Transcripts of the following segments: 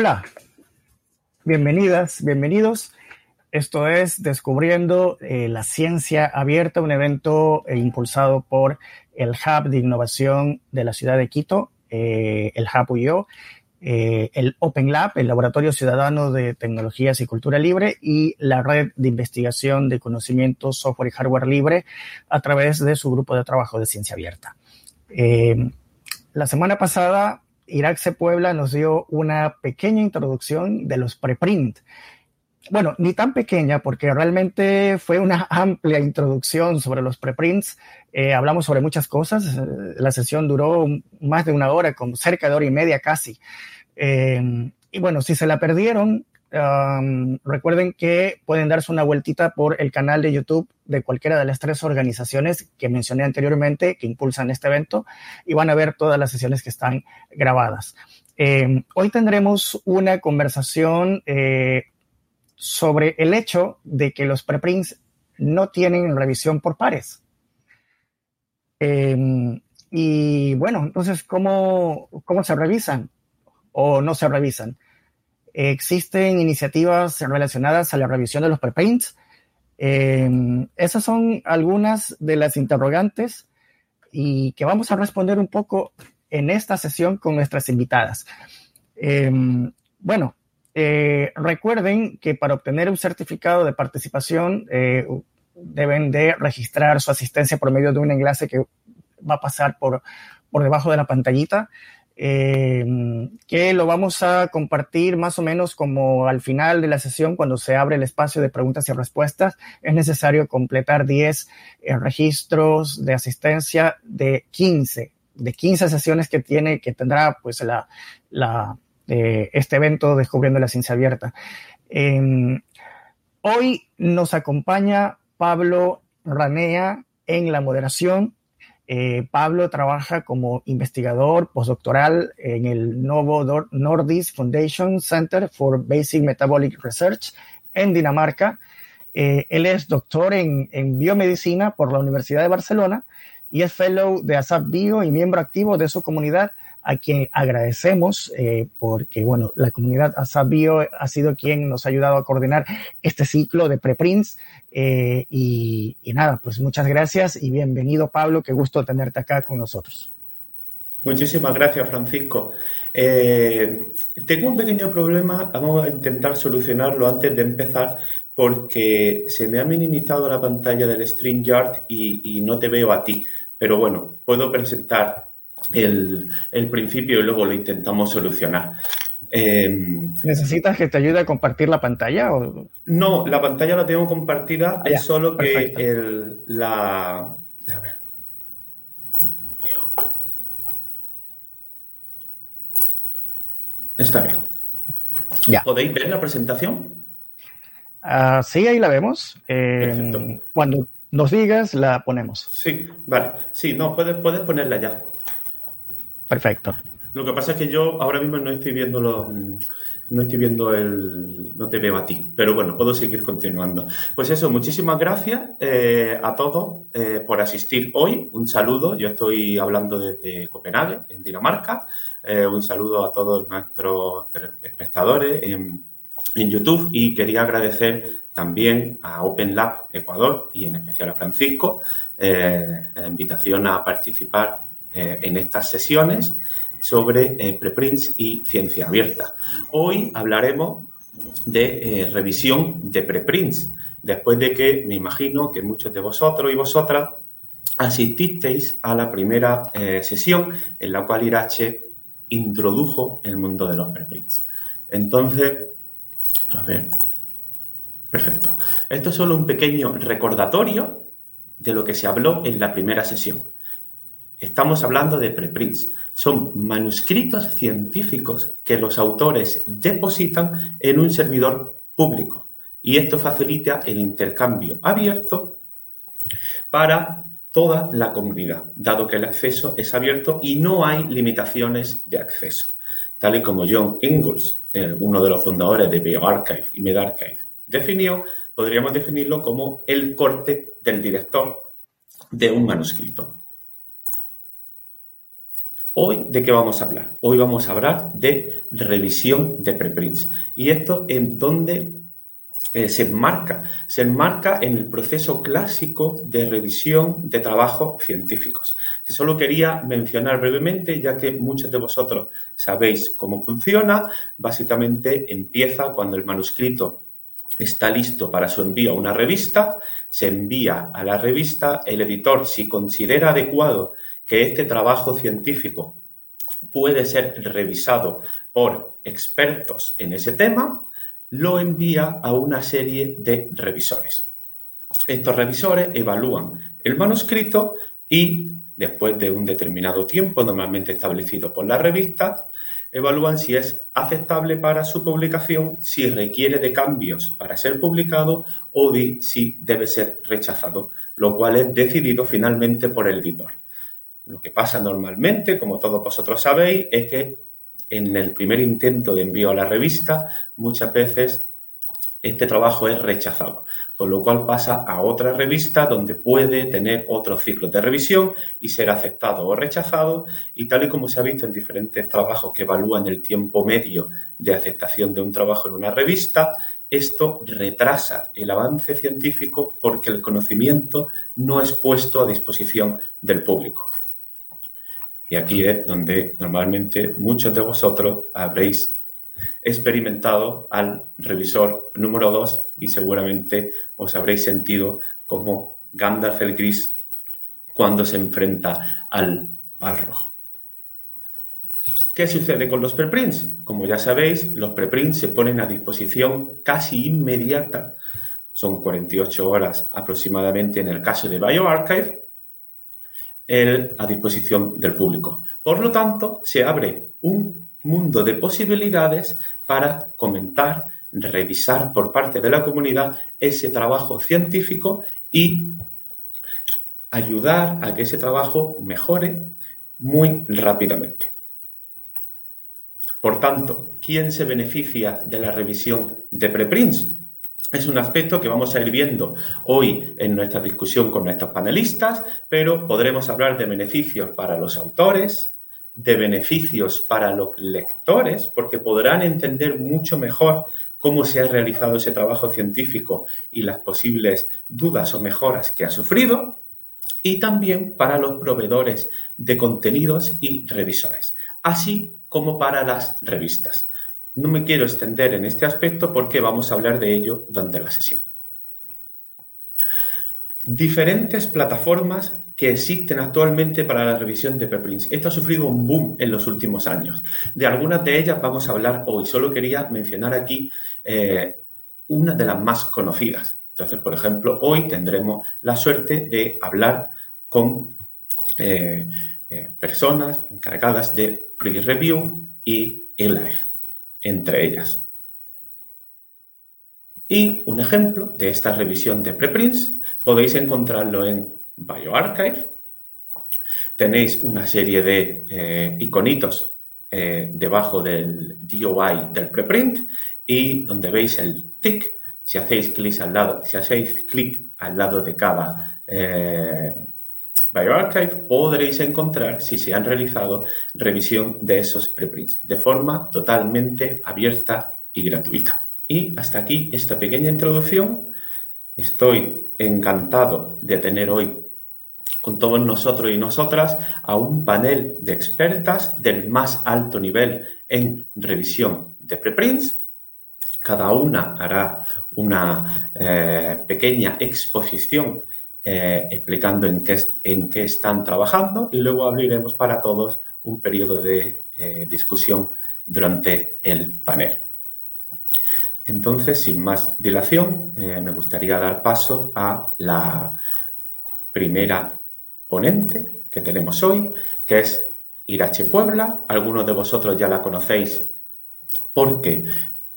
Hola, bienvenidas, bienvenidos. Esto es Descubriendo eh, la Ciencia Abierta, un evento eh, impulsado por el Hub de Innovación de la ciudad de Quito, eh, el Hub UIO, el Open Lab, el Laboratorio Ciudadano de Tecnologías y Cultura Libre, y la Red de Investigación de Conocimiento, Software y Hardware Libre a través de su grupo de trabajo de ciencia abierta. la semana pasada Irak Puebla nos dio una pequeña introducción de los preprint. Bueno, ni tan pequeña porque realmente fue una amplia introducción sobre los preprints. Eh, hablamos sobre muchas cosas. Eh, la sesión duró más de una hora, con cerca de hora y media casi. Eh, y bueno, si se la perdieron, recuerden que pueden darse una vueltita por el canal de YouTube de cualquiera de las tres organizaciones que mencioné anteriormente que impulsan este evento y van a ver todas las sesiones que están grabadas. Em, hoy tendremos una conversación eh, sobre el hecho de que los preprints no tienen revisión por pares. Em, y bueno, entonces, ¿cómo, ¿cómo se revisan o no se revisan? Existen iniciativas relacionadas a la revisión de los preprints. Em, esas son algunas de las interrogantes y que vamos a responder un poco en esta sesión con nuestras invitadas. Em, bueno, eh, recuerden que para obtener un certificado de participación eh, deben de registrar su asistencia por medio de un enlace que va a pasar por, por debajo de la pantallita. Eh, que lo vamos a compartir más o menos como al final de la sesión, cuando se abre el espacio de preguntas y respuestas. Es necesario completar 10 eh, registros de asistencia de 15, de 15 sesiones que tiene, que tendrá pues la, la eh, este evento Descubriendo la Ciencia Abierta. Em, hoy nos acompaña Pablo Ranea en la moderación. Eh, Pablo trabaja como investigador postdoctoral en el Novo Nordisk Foundation Center for Basic Metabolic Research en Dinamarca. Eh, él es doctor en, biomedicina por la Universidad de Barcelona y es fellow de ASAP Bio y miembro activo de su comunidad a quien agradecemos eh, porque, bueno, la comunidad Asabio ha sido quien nos ha ayudado a coordinar este ciclo de preprints. Eh, y, nada, pues muchas gracias y bienvenido, Pablo. Qué gusto tenerte acá con nosotros. Muchísimas gracias, Francisco. Eh, tengo un pequeño problema, vamos a intentar solucionarlo antes de empezar, porque se me ha minimizado la pantalla del StreamYard y, y no te veo a ti. Pero bueno, puedo presentar el, principio y luego lo intentamos solucionar. Em, ¿Necesitas que te ayude a compartir la pantalla? O? No, la pantalla la tengo compartida, es solo que el, la... A ver. Está bien. Ya. ¿Podéis ver la presentación? Ah, sí, ahí la vemos. Em, cuando nos digas, la ponemos. Sí, vale. Sí, no, puedes, puedes ponerla ya. Perfecto. Lo que pasa es que yo ahora mismo no estoy viendo los, no estoy viendo el, no te veo a ti, pero bueno, puedo seguir continuando. Pues eso, muchísimas gracias eh, a todos eh, por asistir hoy. Un saludo, yo estoy hablando desde Copenhague, en Dinamarca. Eh, un saludo a todos nuestros espectadores en, YouTube y quería agradecer también a Open Lab Ecuador y en especial a Francisco la invitación a participar en estas sesiones sobre eh, preprints y ciencia abierta. Hoy hablaremos de eh, revisión de preprints, después de que me imagino que muchos de vosotros y vosotras asististeis a la primera sesión en la cual Irache introdujo el mundo de los preprints. Entonces, a ver, perfecto. Esto es solo un pequeño recordatorio de lo que se habló en la primera sesión. Estamos hablando de preprints. Son manuscritos científicos que los autores depositan en un servidor público. Y esto facilita el intercambio abierto para toda la comunidad, dado que el acceso es abierto y no hay limitaciones de acceso. Tal y como John Ingalls, uno de los fundadores de BioArchive y MedArchive, definió, podríamos definirlo como el corte del director de un manuscrito. Hoy, ¿de qué vamos a hablar? Hoy vamos a hablar de revisión de preprints. Y esto en donde eh, se enmarca, se enmarca en el proceso clásico de revisión de trabajos científicos. Que solo quería mencionar brevemente, ya que muchos de vosotros sabéis cómo funciona. Básicamente empieza cuando el manuscrito está listo para su envío a una revista, se envía a la revista, el editor, si considera adecuado que este trabajo científico puede ser revisado por expertos en ese tema, lo envía a una serie de revisores. Estos revisores evalúan el manuscrito y, después de un determinado tiempo, normalmente establecido por la revista, evalúan si es aceptable para su publicación, si requiere de cambios para ser publicado o si debe ser rechazado, lo cual es decidido finalmente por el editor. Lo que pasa normalmente, como todos vosotros sabéis, es que en el primer intento de envío a la revista, muchas veces este trabajo es rechazado, por lo cual pasa a otra revista donde puede tener otro ciclo de revisión y ser aceptado o rechazado. Y tal y como se ha visto en diferentes trabajos que evalúan el tiempo medio de aceptación de un trabajo en una revista, esto retrasa el avance científico porque el conocimiento no es puesto a disposición del público. Y aquí es donde normalmente muchos de vosotros habréis experimentado al revisor número 2 y seguramente os habréis sentido como Gandalf el Gris cuando se enfrenta al Balrog. ¿Qué sucede con los preprints? Como ya sabéis, los preprints se ponen a disposición casi inmediata, son 48 horas aproximadamente en el caso de BioArchive, a disposición del público. Por lo tanto, se abre un mundo de posibilidades para comentar, revisar por parte de la comunidad ese trabajo científico y ayudar a que ese trabajo mejore muy rápidamente. Por tanto, ¿quién se beneficia de la revisión de preprints? Es un aspecto que vamos a ir viendo hoy en nuestra discusión con nuestros panelistas, pero podremos hablar de beneficios para los autores, de beneficios para los lectores, porque podrán entender mucho mejor cómo se ha realizado ese trabajo científico y las posibles dudas o mejoras que ha sufrido, y también para los proveedores de contenidos y revisores, así como para las revistas. No me quiero extender en este aspecto porque vamos a hablar de ello durante la sesión. Diferentes plataformas que existen actualmente para la revisión de preprints. Esto ha sufrido un boom en los últimos años. De algunas de ellas vamos a hablar hoy. Solo quería mencionar aquí eh, una de las más conocidas. Entonces, por ejemplo, hoy tendremos la suerte de hablar con eh, eh, personas encargadas de pre-review y e-life, entre ellas. Y un ejemplo de esta revisión de preprints podéis encontrarlo en BioArchive. Tenéis una serie de eh, iconitos eh, debajo del DOI del preprint y donde veis el tick. Si hacéis clic al lado, si hacéis clic al lado de cada eh, BioArchive, podréis encontrar si se han realizado revisión de esos preprints de forma totalmente abierta y gratuita. Y hasta aquí esta pequeña introducción. Estoy encantado de tener hoy con todos nosotros y nosotras a un panel de expertas del más alto nivel en revisión de preprints. Cada una hará una eh, pequeña exposición eh, explicando en qué, en qué están trabajando y luego abriremos para todos un periodo de eh, discusión durante el panel. Entonces, sin más dilación, me gustaría dar paso a la primera ponente que tenemos hoy, que es Irache Puebla. Algunos de vosotros ya la conocéis porque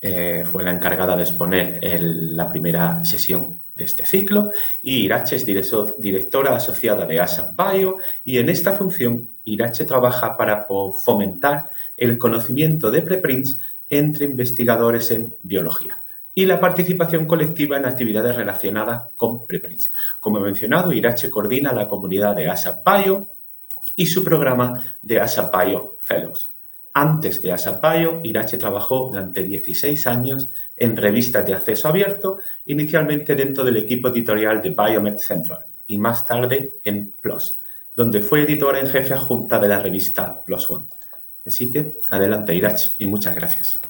eh, fue la encargada de exponer la primera sesión de este ciclo. Y Irache es directora asociada de ASAP Bio y en esta función Irache trabaja para fomentar el conocimiento de preprints entre investigadores en biología y la participación colectiva en actividades relacionadas con preprints. Como he mencionado, Irache coordina la comunidad de ASAP Bio y su programa de ASAPBio Fellows. Antes de ASAPBio, Irache trabajó durante 16 años en revistas de acceso abierto, inicialmente dentro del equipo editorial de Biomed Central y más tarde en PLOS, donde fue editora en jefe adjunta de la revista PLOS One. Así que adelante, Irache, y muchas gracias.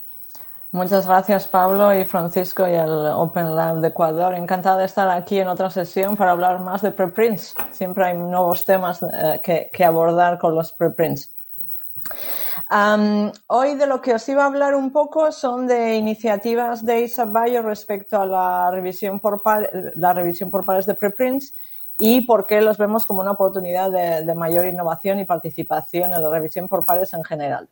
Muchas gracias Pablo y Francisco y el Open Lab de Ecuador. Encantada de estar aquí en otra sesión para hablar más de preprints. Siempre hay nuevos temas eh, que, abordar con los preprints. Hoy de lo que os iba a hablar un poco son de iniciativas de Bayo respecto a la revisión por, la revisión por pares de preprints y por qué los vemos como una oportunidad de mayor innovación y participación en la revisión por pares en general.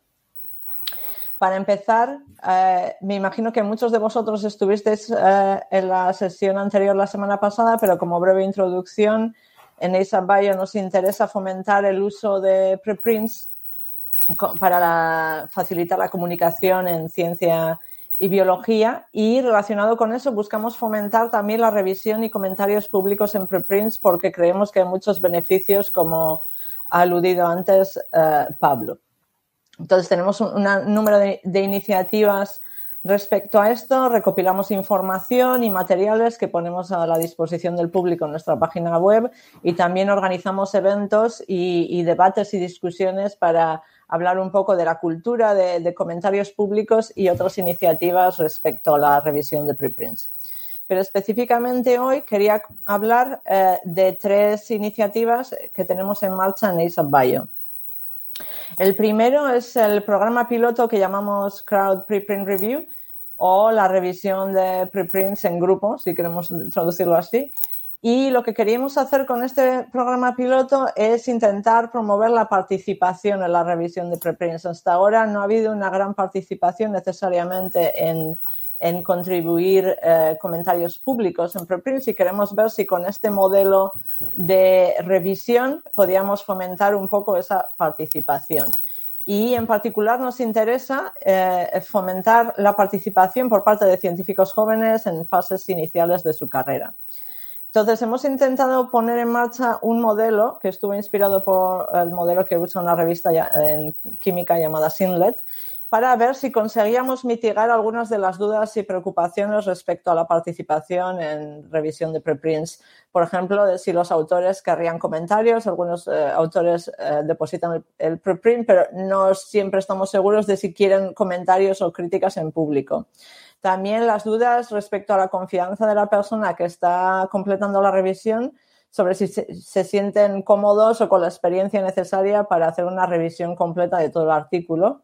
Para empezar, eh, me imagino que muchos de vosotros estuvisteis eh, en la sesión anterior la semana pasada, pero como breve introducción, en ASAP Bio nos interesa fomentar el uso de preprints para facilitar la comunicación en ciencia y biología y relacionado con eso buscamos fomentar también la revisión y comentarios públicos en preprints porque creemos que hay muchos beneficios como ha aludido antes eh, Pablo. Entonces, tenemos un, número de, iniciativas respecto a esto, recopilamos información y materiales que ponemos a la disposición del público en nuestra página web y también organizamos eventos y, debates y discusiones para hablar un poco de la cultura de, comentarios públicos y otras iniciativas respecto a la revisión de preprints. Pero específicamente hoy quería hablar eh, de tres iniciativas que tenemos en marcha en ASAP Bio. El primero es el programa piloto que llamamos Crowd Preprint Review o la revisión de preprints en grupo, si queremos traducirlo así. Y lo que queríamos hacer con este programa piloto es intentar promover la participación en la revisión de preprints. Hasta ahora no ha habido una gran participación necesariamente en, en contribuir eh, comentarios públicos en preprints y queremos ver si con este modelo de revisión podíamos fomentar un poco esa participación. Y en particular nos interesa eh, fomentar la participación por parte de científicos jóvenes en fases iniciales de su carrera. Entonces, hemos intentado poner en marcha un modelo que estuvo inspirado por el modelo que usa una revista en química llamada Sinlet, para ver si conseguíamos mitigar algunas de las dudas y preocupaciones respecto a la participación en revisión de preprints. Por ejemplo, de si los autores querrían comentarios, algunos eh, autores eh, depositan el, preprint, pero no siempre estamos seguros de si quieren comentarios o críticas en público. También las dudas respecto a la confianza de la persona que está completando la revisión sobre si se, sienten cómodos o con la experiencia necesaria para hacer una revisión completa de todo el artículo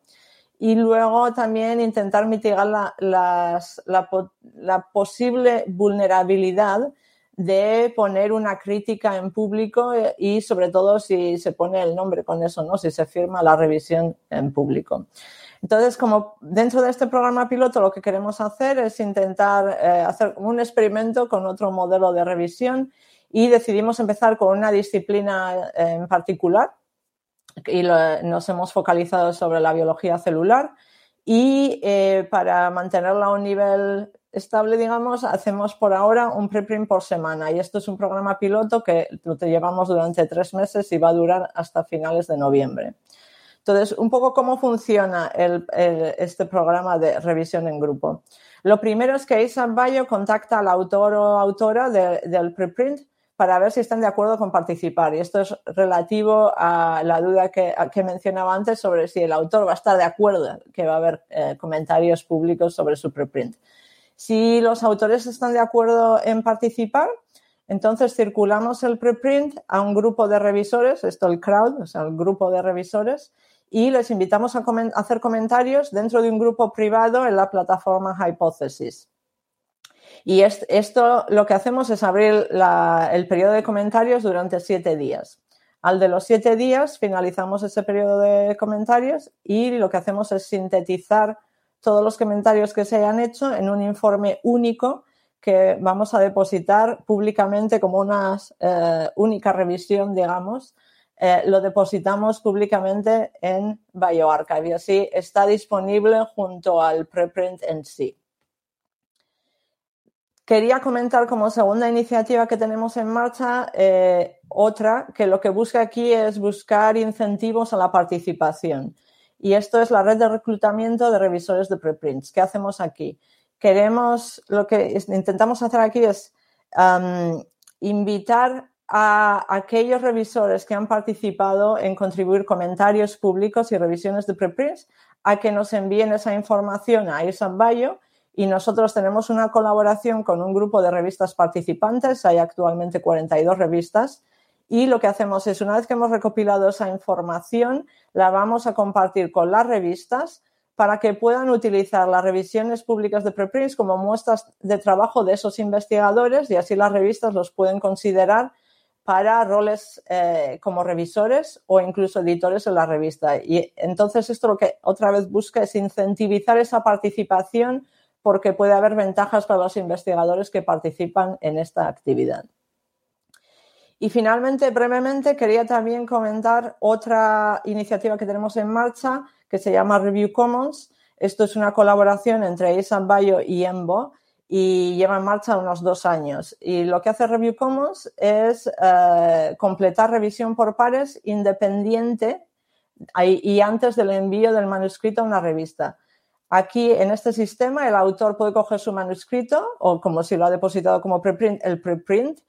y luego también intentar mitigar la, la, posible vulnerabilidad de poner una crítica en público y sobre todo si se pone el nombre con eso, ¿no? Si se firma la revisión en público. Entonces, como dentro de este programa piloto lo que queremos hacer es intentar eh, hacer un experimento con otro modelo de revisión y decidimos empezar con una disciplina en particular y nos hemos focalizado sobre la biología celular y eh, para mantenerla a un nivel estable, digamos, hacemos por ahora un preprint por semana y esto es un programa piloto que lo llevamos durante tres meses y va a durar hasta finales de noviembre. Entonces, un poco cómo funciona este programa de revisión en grupo. Lo primero es que Isan Bayo contacta al autor o autora del preprint para ver si están de acuerdo con participar. Y esto es relativo a la duda que, mencionaba antes sobre si el autor va a estar de acuerdo que va a haber eh, comentarios públicos sobre su preprint. Si los autores están de acuerdo en participar, entonces circulamos el preprint a un grupo de revisores, esto el crowd, o sea, el grupo de revisores, y les invitamos a hacer comentarios dentro de un grupo privado en la plataforma Hypothesis. Y esto lo que hacemos es abrir el periodo de comentarios durante siete días. Al de los siete días finalizamos ese periodo de comentarios y lo que hacemos es sintetizar todos los comentarios que se hayan hecho en un informe único que vamos a depositar públicamente como una eh, única revisión, digamos. Eh, lo depositamos públicamente en BioArchive y así está disponible junto al preprint en sí. Quería comentar como segunda iniciativa que tenemos en marcha, eh, otra que lo que busca aquí es buscar incentivos a la participación. Y esto es la red de reclutamiento de revisores de preprints. ¿Qué hacemos aquí? Queremos, lo que intentamos hacer aquí es invitar a aquellos revisores que han participado en contribuir comentarios públicos y revisiones de preprints a que nos envíen esa información a ISAM Bio. Y nosotros tenemos una colaboración con un grupo de revistas participantes, hay actualmente 42 revistas, y lo que hacemos es, una vez que hemos recopilado esa información, la vamos a compartir con las revistas para que puedan utilizar las revisiones públicas de preprints como muestras de trabajo de esos investigadores y así las revistas los pueden considerar para roles eh, como revisores o incluso editores en la revista. Y entonces esto lo que otra vez busca es incentivizar esa participación porque puede haber ventajas para los investigadores que participan en esta actividad. Y finalmente, brevemente, quería también comentar otra iniciativa que tenemos en marcha que se llama Review Commons. Esto es una colaboración entre ISAM Bio y EMBO y lleva en marcha unos dos años. Y lo que hace Review Commons es eh, completar revisión por pares independiente y antes del envío del manuscrito a una revista. Aquí, en este sistema, el autor puede coger su manuscrito o como si lo ha depositado como preprint, el preprint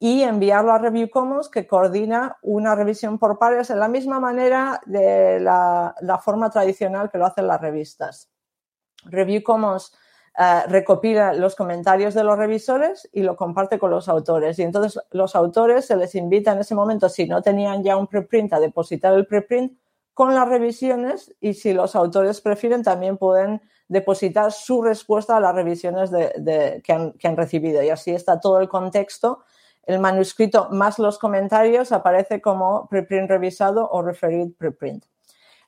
y enviarlo a Review Commons que coordina una revisión por pares en la misma manera de la, la forma tradicional que lo hacen las revistas. Review Commons eh, recopila los comentarios de los revisores y lo comparte con los autores. Y entonces los autores se les invita en ese momento, si no tenían ya un preprint, a depositar el preprint con las revisiones y si los autores prefieren también pueden depositar su respuesta a las revisiones de, que, han, que han recibido. Y así está todo el contexto. El manuscrito más los comentarios aparece como preprint revisado o referred preprint.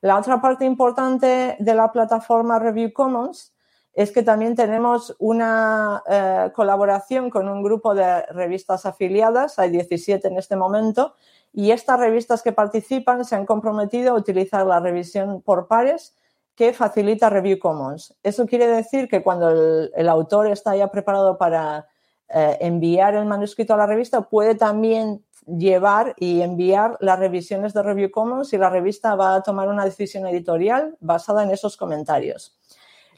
La otra parte importante de la plataforma Review Commons es que también tenemos una eh, colaboración con un grupo de revistas afiliadas, hay 17 en este momento, y estas revistas que participan se han comprometido a utilizar la revisión por pares que facilita Review Commons. Eso quiere decir que cuando el, autor está ya preparado para eh, enviar el manuscrito a la revista, puede también llevar y enviar las revisiones de Review Commons y la revista va a tomar una decisión editorial basada en esos comentarios.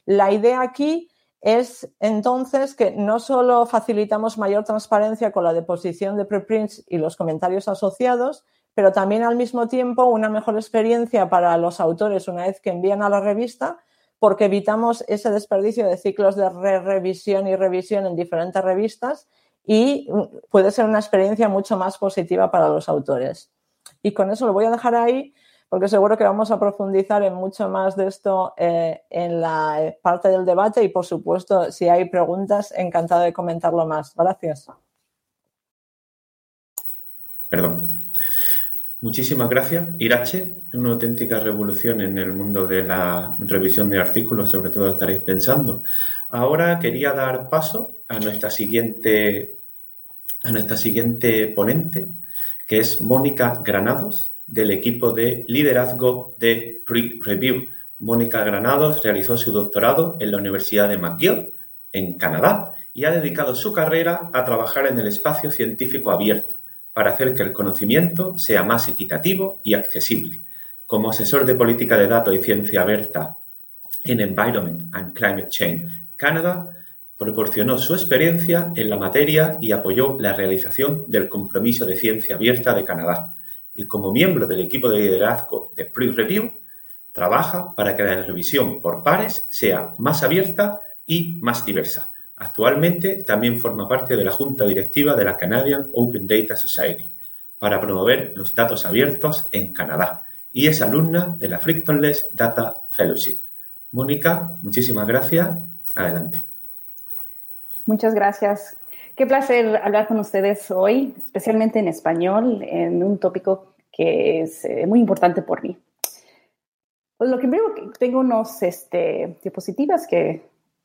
La idea aquí es entonces que no solo facilitamos mayor transparencia con la deposición de preprints y los comentarios asociados, pero también al mismo tiempo una mejor experiencia para los autores una vez que envían a la revista, porque evitamos ese desperdicio de ciclos de re revisión y revisión en diferentes revistas y puede ser una experiencia mucho más positiva para los autores. Y con eso lo voy a dejar ahí porque seguro que vamos a profundizar en mucho más de esto eh, en la eh, parte del debate y, por supuesto, si hay preguntas, encantado de comentarlo más. Gracias. Perdón. Muchísimas gracias, Irache. Una auténtica revolución en el mundo de la revisión de artículos, sobre todo estaréis pensando. Ahora quería dar paso a nuestra siguiente, a nuestra siguiente ponente, que es Mónica Granados del equipo de liderazgo de Pre-Review. Mónica Granados realizó su doctorado en la Universidad de McGill, en Canadá, y ha dedicado su carrera a trabajar en el espacio científico abierto para hacer que el conocimiento sea más equitativo y accesible. Como asesor de política de datos y ciencia abierta en Environment and Climate Change Canada, proporcionó su experiencia en la materia y apoyó la realización del Compromiso de Ciencia Abierta de Canadá y como miembro del equipo de liderazgo de Pre-Review, trabaja para que la revisión por pares sea más abierta y más diversa. Actualmente también forma parte de la junta directiva de la Canadian Open Data Society para promover los datos abiertos en Canadá y es alumna de la Frictionless Data Fellowship. Mónica, muchísimas gracias. Adelante. Muchas gracias. Qué placer hablar con ustedes hoy, especialmente en español, en un tópico que es eh, muy importante por mí. Pues lo que primero tengo unos este, diapositivas que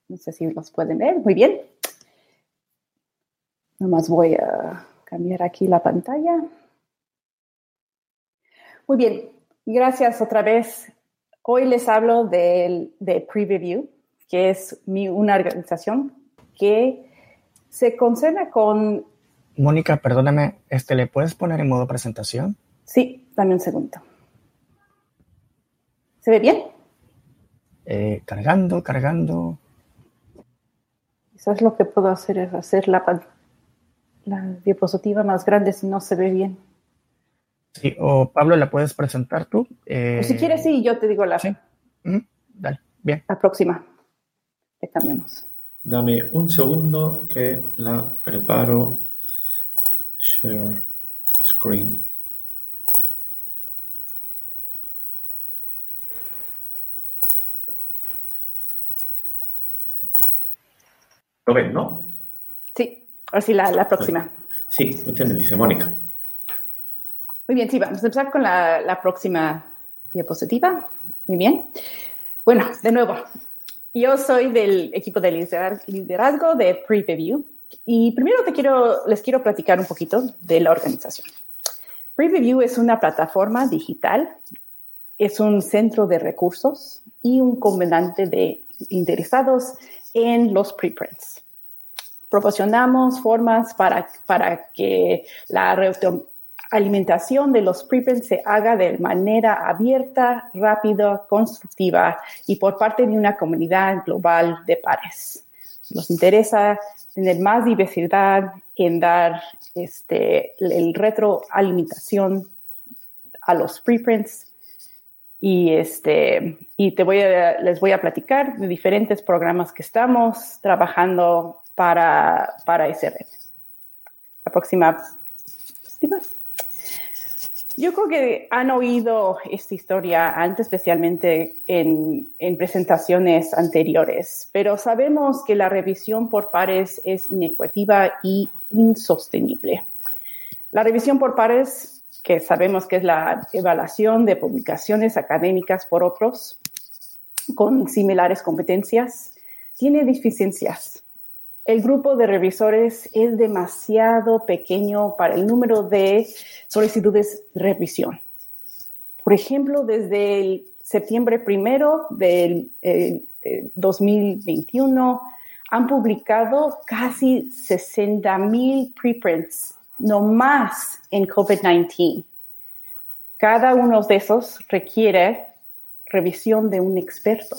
no sé si los pueden ver. Muy bien. Nomás voy a cambiar aquí la pantalla. Muy bien. Gracias otra vez. Hoy les hablo de, de Preview, que es mi, una organización que se concerna con Mónica, perdóname, este, ¿le puedes poner en modo presentación? Sí, dame un segundo. ¿Se ve bien? Eh, cargando, cargando. Quizás lo que puedo hacer es hacer la, la diapositiva más grande si no se ve bien. Sí, o Pablo, ¿la puedes presentar tú? Eh, si quieres, sí, yo te digo la. Sí. Dale, bien. La próxima. Le cambiamos. Dame un segundo que la preparo. Share screen. ¿Lo ven, no? Sí, ahora sí, la, la próxima. Sí, usted me dice, Mónica. Muy bien, sí, vamos a empezar con la, la próxima diapositiva. Muy bien. Bueno, de nuevo, yo soy del equipo de liderazgo de Preview y primero te quiero, les quiero platicar un poquito de la organización. Preview es una plataforma digital, es un centro de recursos y un comandante de interesados en los preprints. Proporcionamos formas para, para que la alimentación de los preprints se haga de manera abierta, rápida, constructiva y por parte de una comunidad global de pares. Nos interesa tener más diversidad en dar este, el retroalimentación a los preprints y, este, y te voy a, les voy a platicar de diferentes programas que estamos trabajando para, para red. La próxima. Yo creo que han oído esta historia antes, especialmente en, en, presentaciones anteriores, pero sabemos que la revisión por pares es inequitativa y insostenible. La revisión por pares que sabemos que es la evaluación de publicaciones académicas por otros con similares competencias, tiene deficiencias. El grupo de revisores es demasiado pequeño para el número de solicitudes de revisión. Por ejemplo, desde el septiembre primero del 2021 eh, han publicado casi 60 mil preprints no más en COVID-19. Cada uno de esos requiere revisión de un experto.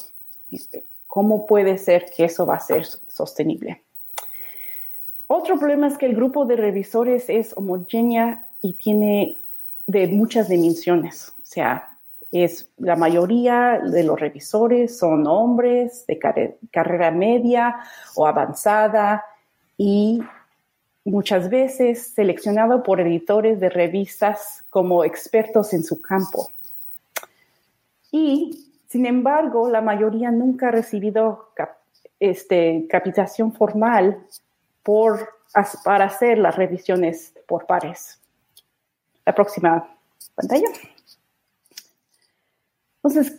¿Cómo puede ser que eso va a ser sostenible? Otro problema es que el grupo de revisores es homogénea y tiene de muchas dimensiones. O sea, es la mayoría de los revisores son hombres de carrera media o avanzada y muchas veces seleccionado por editores de revistas como expertos en su campo. Y, sin embargo, la mayoría nunca ha recibido este, capacitación formal por, para hacer las revisiones por pares. La próxima pantalla. Entonces,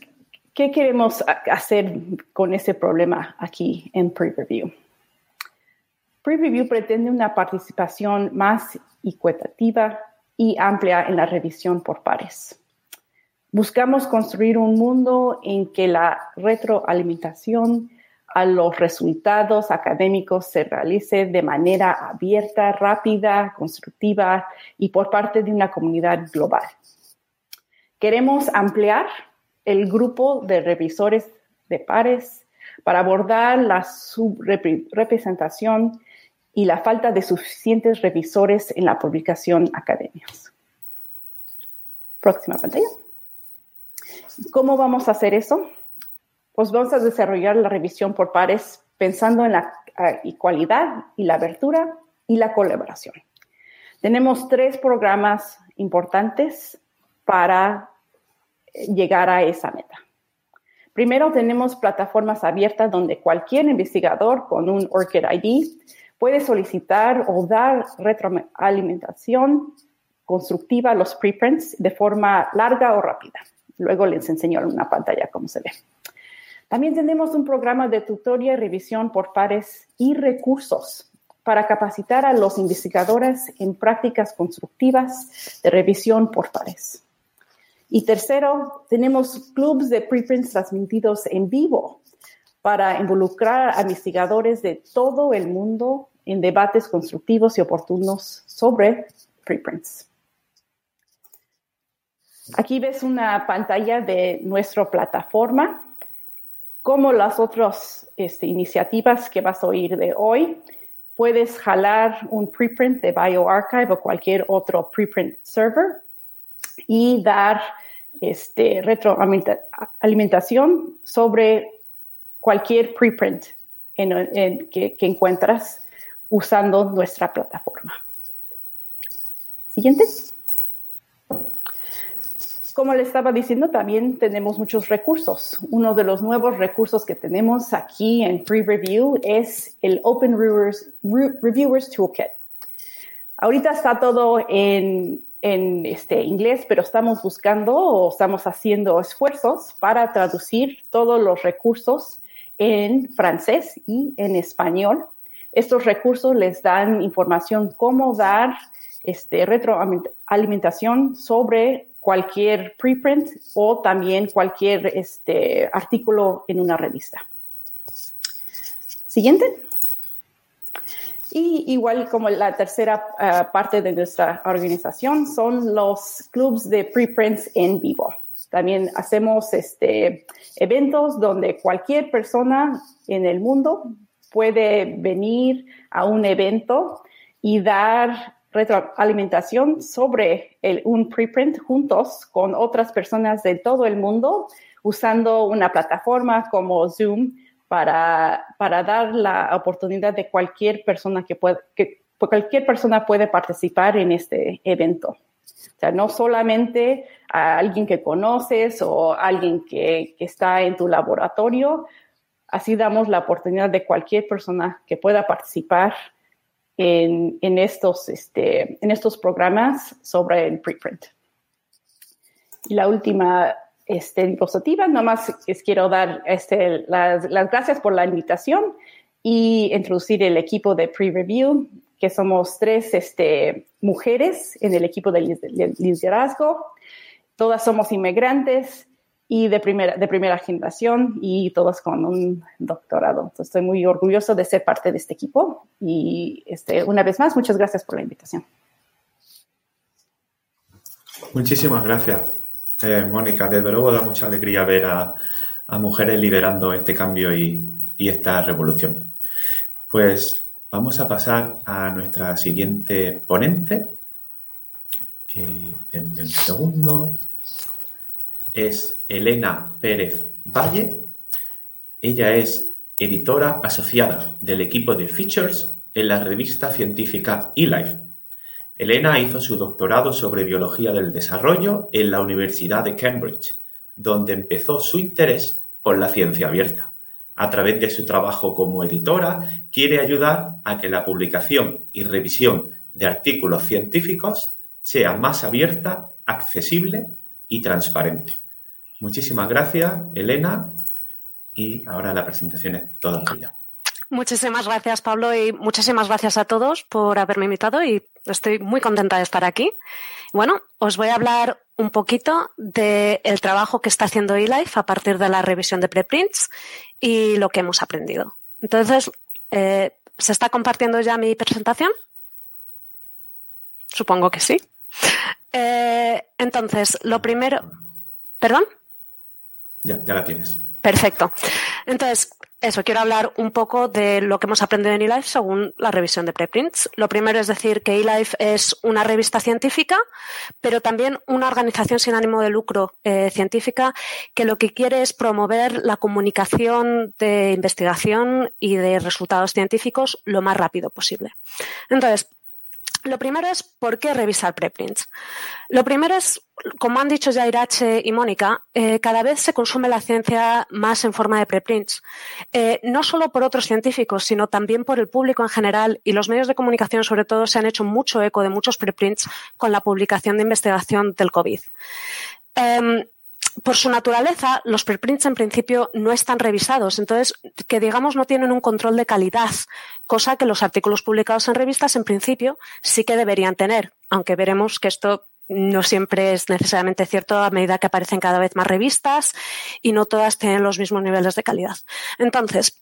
¿qué queremos hacer con ese problema aquí en Pre-Review? Preview pretende una participación más equitativa y amplia en la revisión por pares. Buscamos construir un mundo en que la retroalimentación a los resultados académicos se realice de manera abierta, rápida, constructiva y por parte de una comunidad global. Queremos ampliar el grupo de revisores de pares para abordar la subrepresentación y la falta de suficientes revisores en la publicación académicas. Próxima pantalla. ¿Cómo vamos a hacer eso? Pues vamos a desarrollar la revisión por pares pensando en la igualdad y la abertura y la colaboración. Tenemos tres programas importantes para llegar a esa meta. Primero, tenemos plataformas abiertas donde cualquier investigador con un ORCID ID Puede solicitar o dar retroalimentación constructiva a los preprints de forma larga o rápida. Luego les enseño en una pantalla cómo se ve. También tenemos un programa de tutoría y revisión por pares y recursos para capacitar a los investigadores en prácticas constructivas de revisión por pares. Y tercero, tenemos clubs de preprints transmitidos en vivo para involucrar a investigadores de todo el mundo en debates constructivos y oportunos sobre preprints. Aquí ves una pantalla de nuestra plataforma. Como las otras este, iniciativas que vas a oír de hoy, puedes jalar un preprint de BioArchive o cualquier otro preprint server y dar este, retroalimentación sobre cualquier preprint que, encuentras usando nuestra plataforma. Siguiente. Como le estaba diciendo, también tenemos muchos recursos. Uno de los nuevos recursos que tenemos aquí en Free Review es el Open Reviewers, Toolkit. Ahorita está todo en, en este, inglés, pero estamos buscando o estamos haciendo esfuerzos para traducir todos los recursos en francés y en español. Estos recursos les dan información cómo dar este, retroalimentación sobre cualquier preprint o también cualquier este, artículo en una revista. Siguiente. Y igual como la tercera ah, parte de nuestra organización son los clubs de preprints en vivo. También hacemos este, eventos donde cualquier persona en el mundo puede venir a un evento y dar retroalimentación sobre un preprint juntos con otras personas de todo el mundo usando una plataforma como Zoom para, para dar la oportunidad de cualquier persona que pueda, que cualquier persona puede participar en este evento. O sea, no solamente a alguien que conoces o alguien que, está en tu laboratorio, así damos la oportunidad de cualquier persona que pueda participar en, estos, este, en estos programas sobre el preprint. Y la última este, diapositiva, nomás les quiero dar este, las, gracias por la invitación y introducir el equipo de pre-review que somos tres este, mujeres en el equipo de liderazgo. Todas somos inmigrantes y de primera, de primera generación y todas con un doctorado. Entonces, estoy muy orgulloso de ser parte de este equipo y este, una vez más, muchas gracias por la invitación. Muchísimas gracias, eh, Mónica. Desde luego da mucha alegría ver a, a mujeres liderando este cambio y, y esta revolución. Pues Vamos a pasar a nuestra siguiente ponente, que denme un segundo. Es Elena Pérez Valle. Ella es editora asociada del equipo de Features en la revista científica eLife. Elena hizo su doctorado sobre biología del desarrollo en la Universidad de Cambridge, donde empezó su interés por la ciencia abierta a través de su trabajo como editora, quiere ayudar a que la publicación y revisión de artículos científicos sea más abierta, accesible y transparente. Muchísimas gracias, Elena, y ahora la presentación es toda tuya. Muchísimas gracias, Pablo, y muchísimas gracias a todos por haberme invitado y estoy muy contenta de estar aquí. Bueno, os voy a hablar un poquito del trabajo que está haciendo eLife a partir de la revisión de preprints y lo que hemos aprendido. Entonces, eh, ¿se está compartiendo ya mi presentación? Supongo que sí. Eh, entonces, lo primero. ¿Perdón? Ya, ya la tienes. Perfecto. Entonces, eso, quiero hablar un poco de lo que hemos aprendido en eLife según la revisión de preprints. Lo primero es decir que eLife es una revista científica, pero también una organización sin ánimo de lucro eh, científica que lo que quiere es promover la comunicación de investigación y de resultados científicos lo más rápido posible. Entonces, lo primero es por qué revisar preprints. Lo primero es, como han dicho ya Irache y Mónica, eh, cada vez se consume la ciencia más en forma de preprints. Eh, no solo por otros científicos, sino también por el público en general y los medios de comunicación sobre todo se han hecho mucho eco de muchos preprints con la publicación de investigación del COVID. Em, por su naturaleza, los preprints en principio no están revisados, entonces que digamos no tienen un control de calidad, cosa que los artículos publicados en revistas en principio sí que deberían tener, aunque veremos que esto no siempre es necesariamente cierto a medida que aparecen cada vez más revistas y no todas tienen los mismos niveles de calidad. Entonces,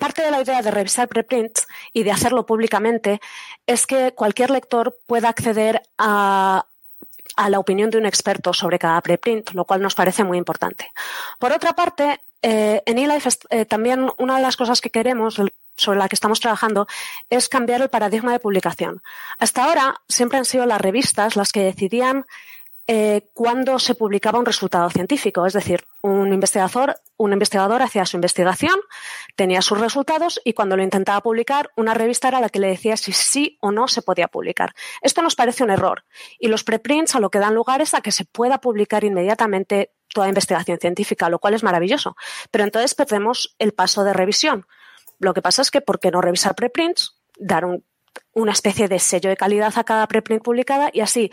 parte de la idea de revisar preprints y de hacerlo públicamente es que cualquier lector pueda acceder a, la opinión de un experto sobre cada preprint, lo cual nos parece muy importante. Por otra parte, eh, en eLife eh, también una de las cosas que queremos, sobre la que estamos trabajando, es cambiar el paradigma de publicación. Hasta ahora siempre han sido las revistas las que decidían eh, cuando se publicaba un resultado científico. Es decir, un investigador, un investigador hacía su investigación, tenía sus resultados y cuando lo intentaba publicar, una revista era la que le decía si sí o no se podía publicar. Esto nos parece un error y los preprints a lo que dan lugar es a que se pueda publicar inmediatamente toda investigación científica, lo cual es maravilloso. Pero entonces perdemos el paso de revisión. Lo que pasa es que, ¿por qué no revisar preprints? Dar una especie de sello de calidad a cada preprint publicada y así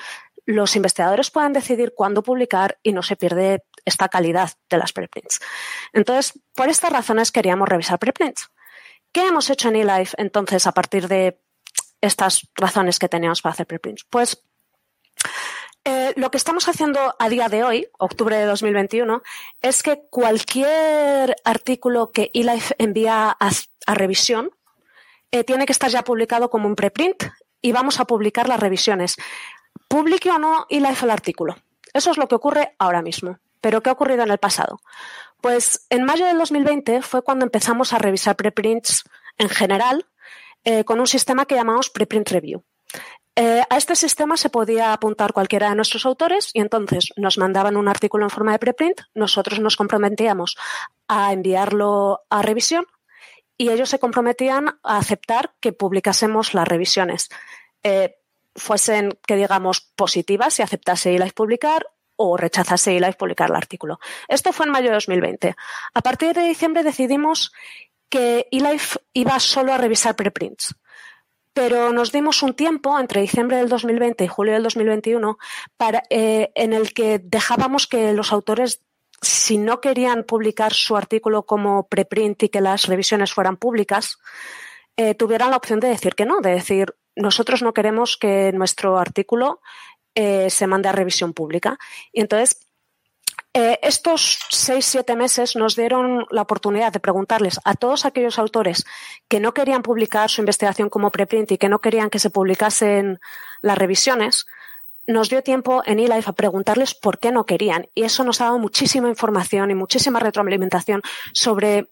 los investigadores puedan decidir cuándo publicar y no se pierde esta calidad de las preprints. Entonces, por estas razones queríamos revisar preprints. ¿Qué hemos hecho en eLife entonces a partir de estas razones que teníamos para hacer preprints? Pues eh, lo que estamos haciendo a día de hoy, octubre de 2021, es que cualquier artículo que eLife envía a, revisión eh, tiene que estar ya publicado como un preprint y vamos a publicar las revisiones publique o no eLife el artículo. Eso es lo que ocurre ahora mismo. ¿Pero qué ha ocurrido en el pasado? Pues en mayo del 2020 fue cuando empezamos a revisar preprints en general eh, con un sistema que llamamos Preprint Review. Eh, a este sistema se podía apuntar cualquiera de nuestros autores y entonces nos mandaban un artículo en forma de preprint, nosotros nos comprometíamos a enviarlo a revisión y ellos se comprometían a aceptar que publicásemos las revisiones. Eh, fuesen, que digamos, positivas si aceptase eLife publicar o rechazase eLife publicar el artículo. Esto fue en mayo de 2020. A partir de diciembre decidimos que eLife iba solo a revisar preprints. Pero nos dimos un tiempo entre diciembre del 2020 y julio del 2021 para, eh, en el que dejábamos que los autores, si no querían publicar su artículo como preprint y que las revisiones fueran públicas, eh, tuvieran la opción de decir que no, de decir, nosotros no queremos que nuestro artículo eh, se mande a revisión pública. Y entonces, eh, estos seis, siete meses nos dieron la oportunidad de preguntarles a todos aquellos autores que no querían publicar su investigación como preprint y que no querían que se publicasen las revisiones, nos dio tiempo en eLife a preguntarles por qué no querían. Y eso nos ha dado muchísima información y muchísima retroalimentación sobre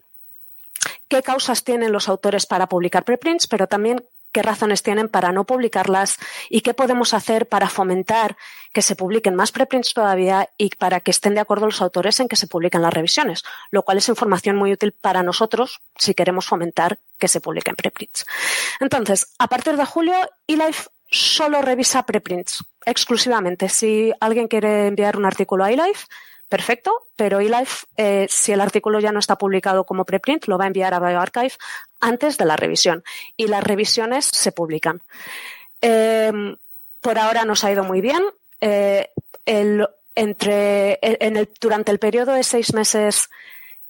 qué causas tienen los autores para publicar preprints, pero también qué razones tienen para no publicarlas y qué podemos hacer para fomentar que se publiquen más preprints todavía y para que estén de acuerdo los autores en que se publiquen las revisiones, lo cual es información muy útil para nosotros si queremos fomentar que se publiquen preprints. Entonces, a partir de julio, eLife solo revisa preprints exclusivamente. Si alguien quiere enviar un artículo a eLife, perfecto, pero eLife, eh, si el artículo ya no está publicado como preprint, lo va a enviar a BioArchive antes de la revisión y las revisiones se publican. Em, por ahora nos ha ido muy bien. Eh, entre, en el, durante el periodo de seis meses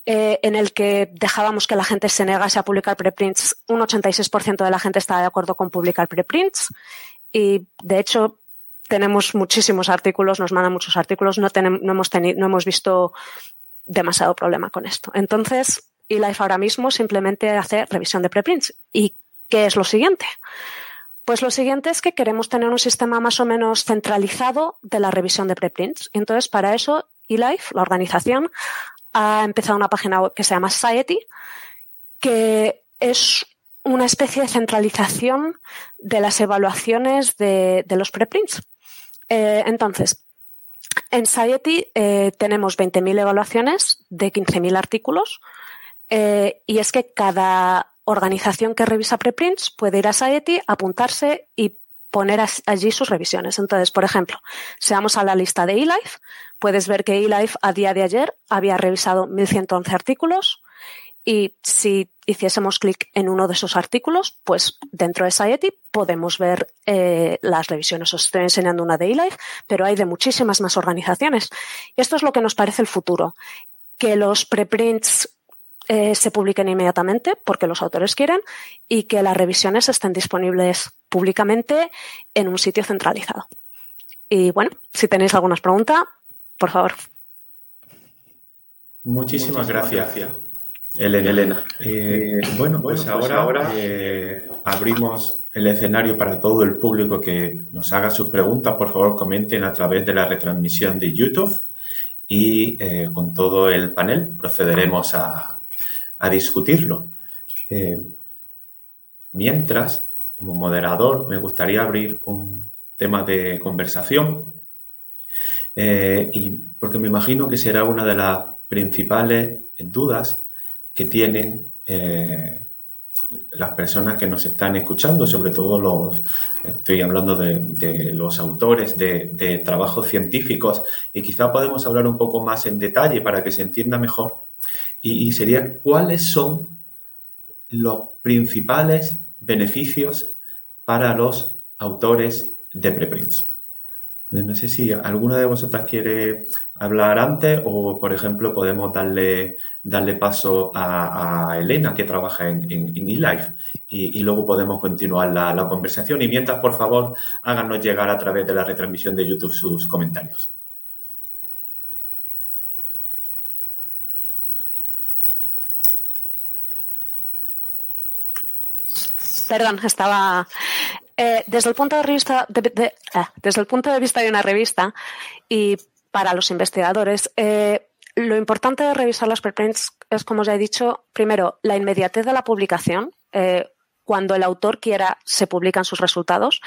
eh, en el que dejábamos que la gente se negase a publicar preprints, un 86% de la gente estaba de acuerdo con publicar preprints y, de hecho, tenemos muchísimos artículos, nos mandan muchos artículos, no, tenemos, no, hemos, tenido, no hemos visto demasiado problema con esto. Entonces, eLife ahora mismo simplemente hace revisión de preprints. ¿Y qué es lo siguiente? Pues lo siguiente es que queremos tener un sistema más o menos centralizado de la revisión de preprints. Entonces, para eso, eLife, la organización, ha empezado una página web que se llama Society, que es una especie de centralización de las evaluaciones de, de los preprints. Eh, entonces, en Society eh, tenemos 20.000 evaluaciones de 15.000 artículos eh, y es que cada organización que revisa preprints puede ir a Society, apuntarse y poner allí sus revisiones. Entonces, por ejemplo, si vamos a la lista de eLife, puedes ver que eLife a día de ayer había revisado 1.111 artículos, y si hiciésemos clic en uno de esos artículos, pues dentro de Society podemos ver eh, las revisiones. Os estoy enseñando una de eLife, pero hay de muchísimas más organizaciones. Y esto es lo que nos parece el futuro, que los preprints eh, se publiquen inmediatamente porque los autores quieren y que las revisiones estén disponibles públicamente en un sitio centralizado. Y bueno, si tenéis alguna pregunta, por favor. Muchísimas, gracias. Elena. Elena. Eh, bueno, pues, pues ahora, ahora eh, abrimos el escenario para todo el público que nos haga sus preguntas. Por favor, comenten a través de la retransmisión de YouTube y eh, con todo el panel procederemos a, a discutirlo. mientras, como moderador, me gustaría abrir un tema de conversación y porque me imagino que será una de las principales dudas que tienen eh, las personas que nos están escuchando, sobre todo los, estoy hablando de, los autores de, trabajos científicos, y quizá podemos hablar un poco más en detalle para que se entienda mejor. Y, y sería cuáles son los principales beneficios para los autores de preprints. No sé si alguna de vosotras quiere hablar antes o, por ejemplo, podemos darle, darle paso a, Elena, que trabaja en, en, eLife, y, luego podemos continuar la, conversación. Y mientras, por favor, háganos llegar a través de la retransmisión de YouTube sus comentarios. Perdón, estaba eh, desde, el punto de vista de, ah, desde el punto de vista de una revista y para los investigadores, eh, lo importante de revisar las preprints es, como ya he dicho, primero, la inmediatez de la publicación. Eh, cuando el autor quiera, se publican sus resultados.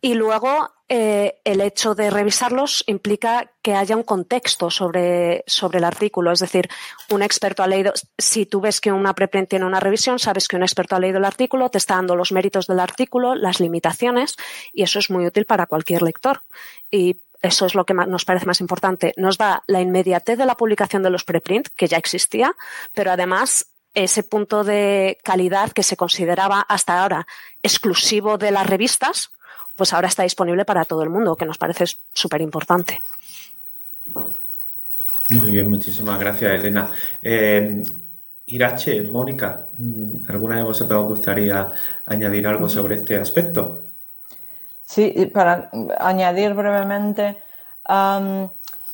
Y luego eh, el hecho de revisarlos implica que haya un contexto sobre, sobre el artículo. Es decir, un experto ha leído, si tú ves que una preprint tiene una revisión, sabes que un experto ha leído el artículo, te está dando los méritos del artículo, las limitaciones, y eso es muy útil para cualquier lector. Y eso es lo que nos parece más importante. Nos da la inmediatez de la publicación de los preprint, que ya existía, pero además ese punto de calidad que se consideraba hasta ahora exclusivo de las revistas, pues ahora está disponible para todo el mundo, que nos parece súper importante. Muy bien, muchísimas gracias, Elena. Eh, Irache, Mónica, ¿alguna de vosotros os gustaría añadir algo sobre este aspecto? Sí, para añadir brevemente,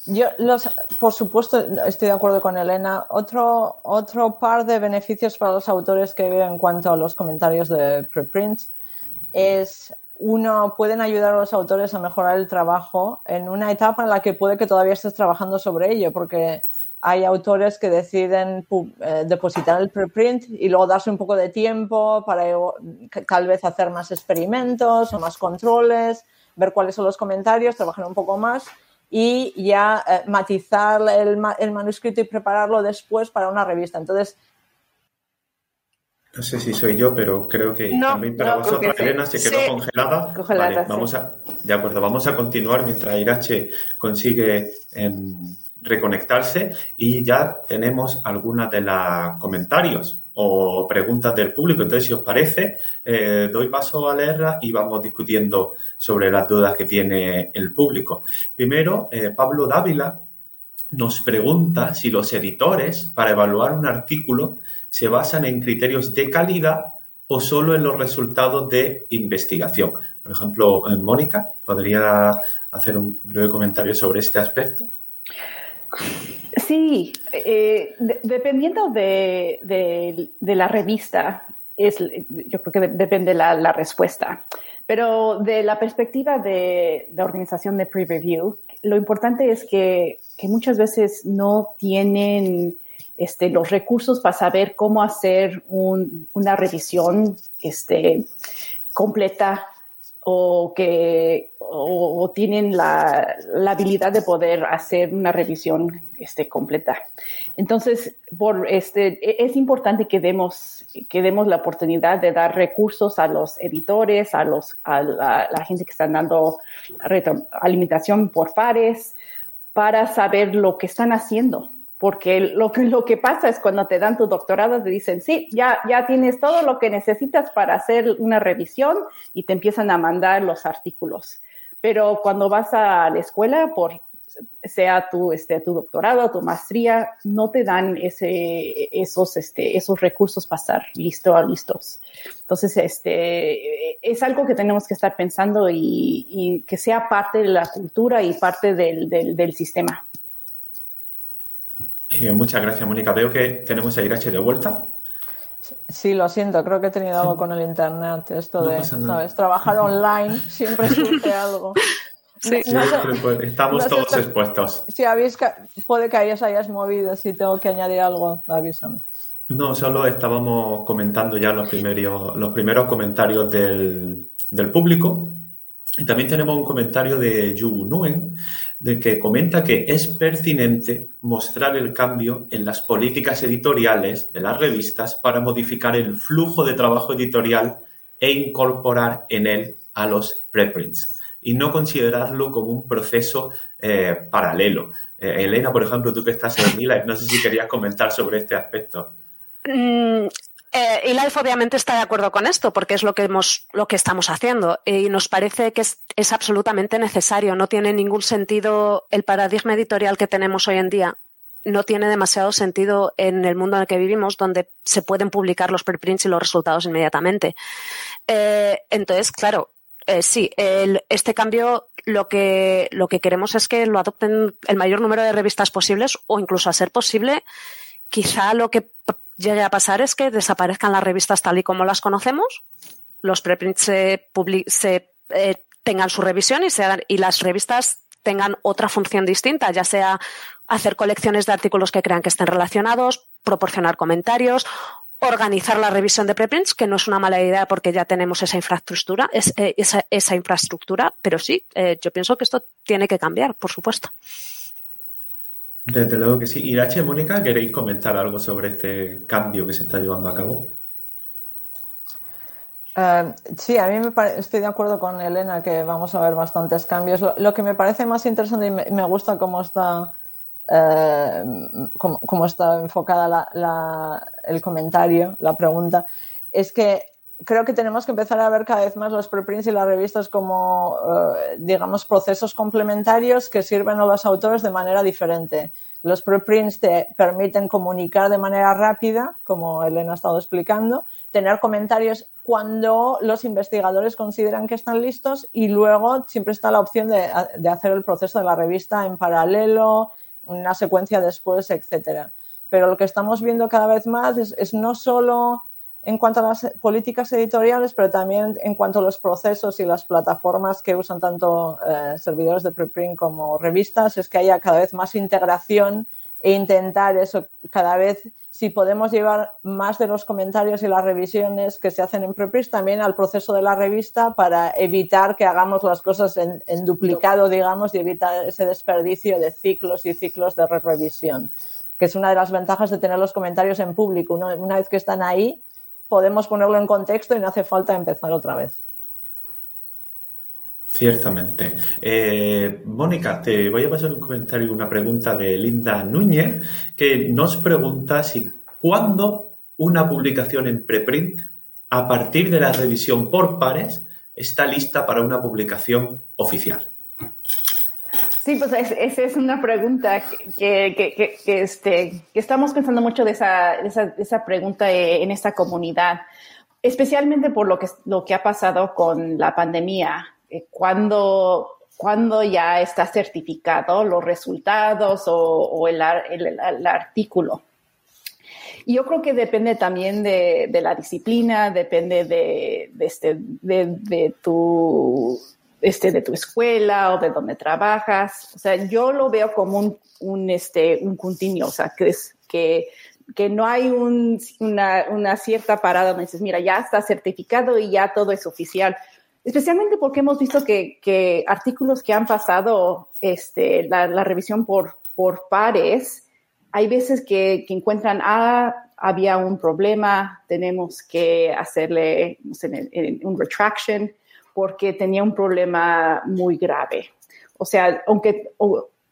yo los, por supuesto estoy de acuerdo con Elena. Otro, otro par de beneficios para los autores que veo en cuanto a los comentarios de preprints es uno, pueden ayudar a los autores a mejorar el trabajo en una etapa en la que puede que todavía estés trabajando sobre ello, porque hay autores que deciden eh, depositar el preprint y luego darse un poco de tiempo para tal vez hacer más experimentos o más controles, ver cuáles son los comentarios, trabajar un poco más y ya eh, matizar el, el, manuscrito y prepararlo después para una revista. Entonces, no sé si soy yo, pero creo que también para vosotros, Elena, se quedó congelada. Vale, vamos a, de acuerdo, vamos a continuar mientras Irache consigue em, reconectarse y ya tenemos algunas de los comentarios o preguntas del público. Entonces, si os parece, eh, doy paso a leerlas y vamos discutiendo sobre las dudas que tiene el público. Primero, eh, Pablo Dávila nos pregunta si los editores, para evaluar un artículo, se basan en criterios de calidad o solo en los resultados de investigación. Por ejemplo, eh, Mónica, ¿podría hacer un breve comentario sobre este aspecto? Sí, eh, dependiendo de, la revista, es, yo creo que depende la, la respuesta. Pero de la perspectiva de la organización de pre-review, lo importante es que, que muchas veces no tienen este, los recursos para saber cómo hacer una revisión este, completa o que o, tienen la, habilidad de poder hacer una revisión este, completa. Entonces, por este, e, es importante que demos, que demos la oportunidad de dar recursos a los editores, a, los, a la, gente que están dando alimentación por pares, para saber lo que están haciendo porque lo que, lo que pasa es cuando te dan tu doctorado, te dicen, sí, ya, ya tienes todo lo que necesitas para hacer una revisión y te empiezan a mandar los artículos. Pero cuando vas a la escuela, por sea tu, este, tu doctorado, tu maestría, no te dan ese, esos, este, esos recursos para estar listo a listos. Entonces, este, es algo que tenemos que estar pensando y, que sea parte de la cultura y parte del, del sistema. Bien, muchas gracias, Mónica. Veo que tenemos a Irache de vuelta. Sí, lo siento, creo que he tenido algo con el internet. Esto de, ¿sabes? Trabajar online siempre surge algo. Sí, estamos todos expuestos. Si habéis, puede que hayas, hayas movido, si tengo que añadir algo, avísame. No, solo estábamos comentando ya los primeros, los primeros comentarios del, del público. Y también tenemos un comentario de Yu Nuen, de que comenta que es pertinente mostrar el cambio en las políticas editoriales de las revistas para modificar el flujo de trabajo editorial e incorporar en él a los preprints y no considerarlo como un proceso eh, paralelo. Eh, Elena, por ejemplo, tú que estás en Life, no sé si querías comentar sobre este aspecto. Mm, eh, eLife obviamente está de acuerdo con esto porque es lo que, hemos, lo que estamos haciendo y nos parece que es, absolutamente necesario. No tiene ningún sentido el paradigma editorial que tenemos hoy en día. No tiene demasiado sentido en el mundo en el que vivimos, donde se pueden publicar los preprints y los resultados inmediatamente. entonces, claro, eh, sí, este cambio lo que, lo que queremos es que lo adopten el mayor número de revistas posibles o incluso a ser posible, quizá lo que llegue a pasar es que desaparezcan las revistas tal y como las conocemos, los preprints se, se eh, tengan su revisión y, sean, y las revistas tengan otra función distinta, ya sea hacer colecciones de artículos que crean que estén relacionados, proporcionar comentarios organizar la revisión de preprints, que no es una mala idea porque ya tenemos esa infraestructura, eh, esa, infraestructura, pero sí, eh, yo pienso que esto tiene que cambiar, por supuesto. Desde luego que sí. Irache, Mónica, ¿queréis comentar algo sobre este cambio que se está llevando a cabo? Eh, sí, a mí me estoy de acuerdo con Elena que vamos a ver bastantes cambios. Lo, que me parece más interesante y me gusta cómo está eh, como, está enfocada el comentario, la pregunta, es que creo que tenemos que empezar a ver cada vez más los preprints y las revistas como, eh, digamos, procesos complementarios que sirven a los autores de manera diferente. Los preprints te permiten comunicar de manera rápida, como Elena ha estado explicando, tener comentarios cuando los investigadores consideran que están listos y luego siempre está la opción de, de hacer el proceso de la revista en paralelo, una secuencia después, etcétera. Pero lo que estamos viendo cada vez más es, no solo en cuanto a las políticas editoriales, pero también en cuanto a los procesos y las plataformas que usan tanto eh, servidores de preprint como revistas, es que haya cada vez más integración e intentar eso cada vez, si podemos llevar más de los comentarios y las revisiones que se hacen en preprint también al proceso de la revista para evitar que hagamos las cosas en, duplicado, digamos, y evitar ese desperdicio de ciclos y ciclos de revisión, que es una de las ventajas de tener los comentarios en público. una vez que están ahí, podemos ponerlo en contexto y no hace falta empezar otra vez. Ciertamente. Eh, Mónica, te voy a pasar un comentario y una pregunta de Linda Núñez, que nos pregunta si cuándo una publicación en preprint, a partir de la revisión por pares, está lista para una publicación oficial. Sí, pues esa es una pregunta que, este, que estamos pensando mucho de esa, esa, pregunta en esta comunidad, especialmente por lo que, lo que ha pasado con la pandemia eh, cuando, cuando ya está certificado los resultados o, el, el, artículo. Y yo creo que depende también de, de la disciplina, depende de, de, este, de, tu, este, de tu escuela o de donde trabajas. O sea, yo lo veo como un, un, este, un continuo, o sea, que, es, que, que no hay un, una, una cierta parada donde dices, mira, ya está certificado y ya todo es oficial especialmente porque hemos visto que, artículos que han pasado este, la, revisión por, por pares, hay veces que, encuentran, ah, había un problema, tenemos que hacerle un retraction porque tenía un problema muy grave. O sea, aunque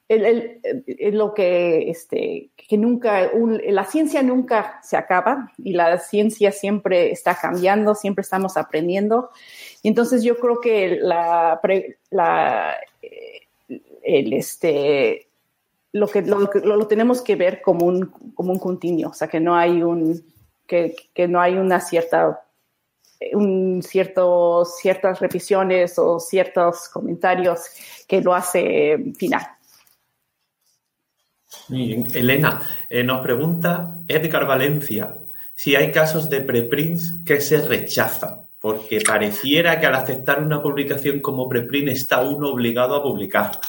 lo que, este, que nunca, la ciencia nunca se acaba y la ciencia siempre está cambiando, siempre estamos aprendiendo. Y entonces yo creo que la, la el este, lo que lo, tenemos que ver como un, como un continuo, o sea, que no hay un, que, que no hay una cierta un ciertas revisiones o ciertos comentarios que lo hace final. Elena, eh, nos pregunta Edgar Valencia si hay casos de preprints que se rechazan, porque pareciera que al aceptar una publicación como preprint está uno obligado a publicarla.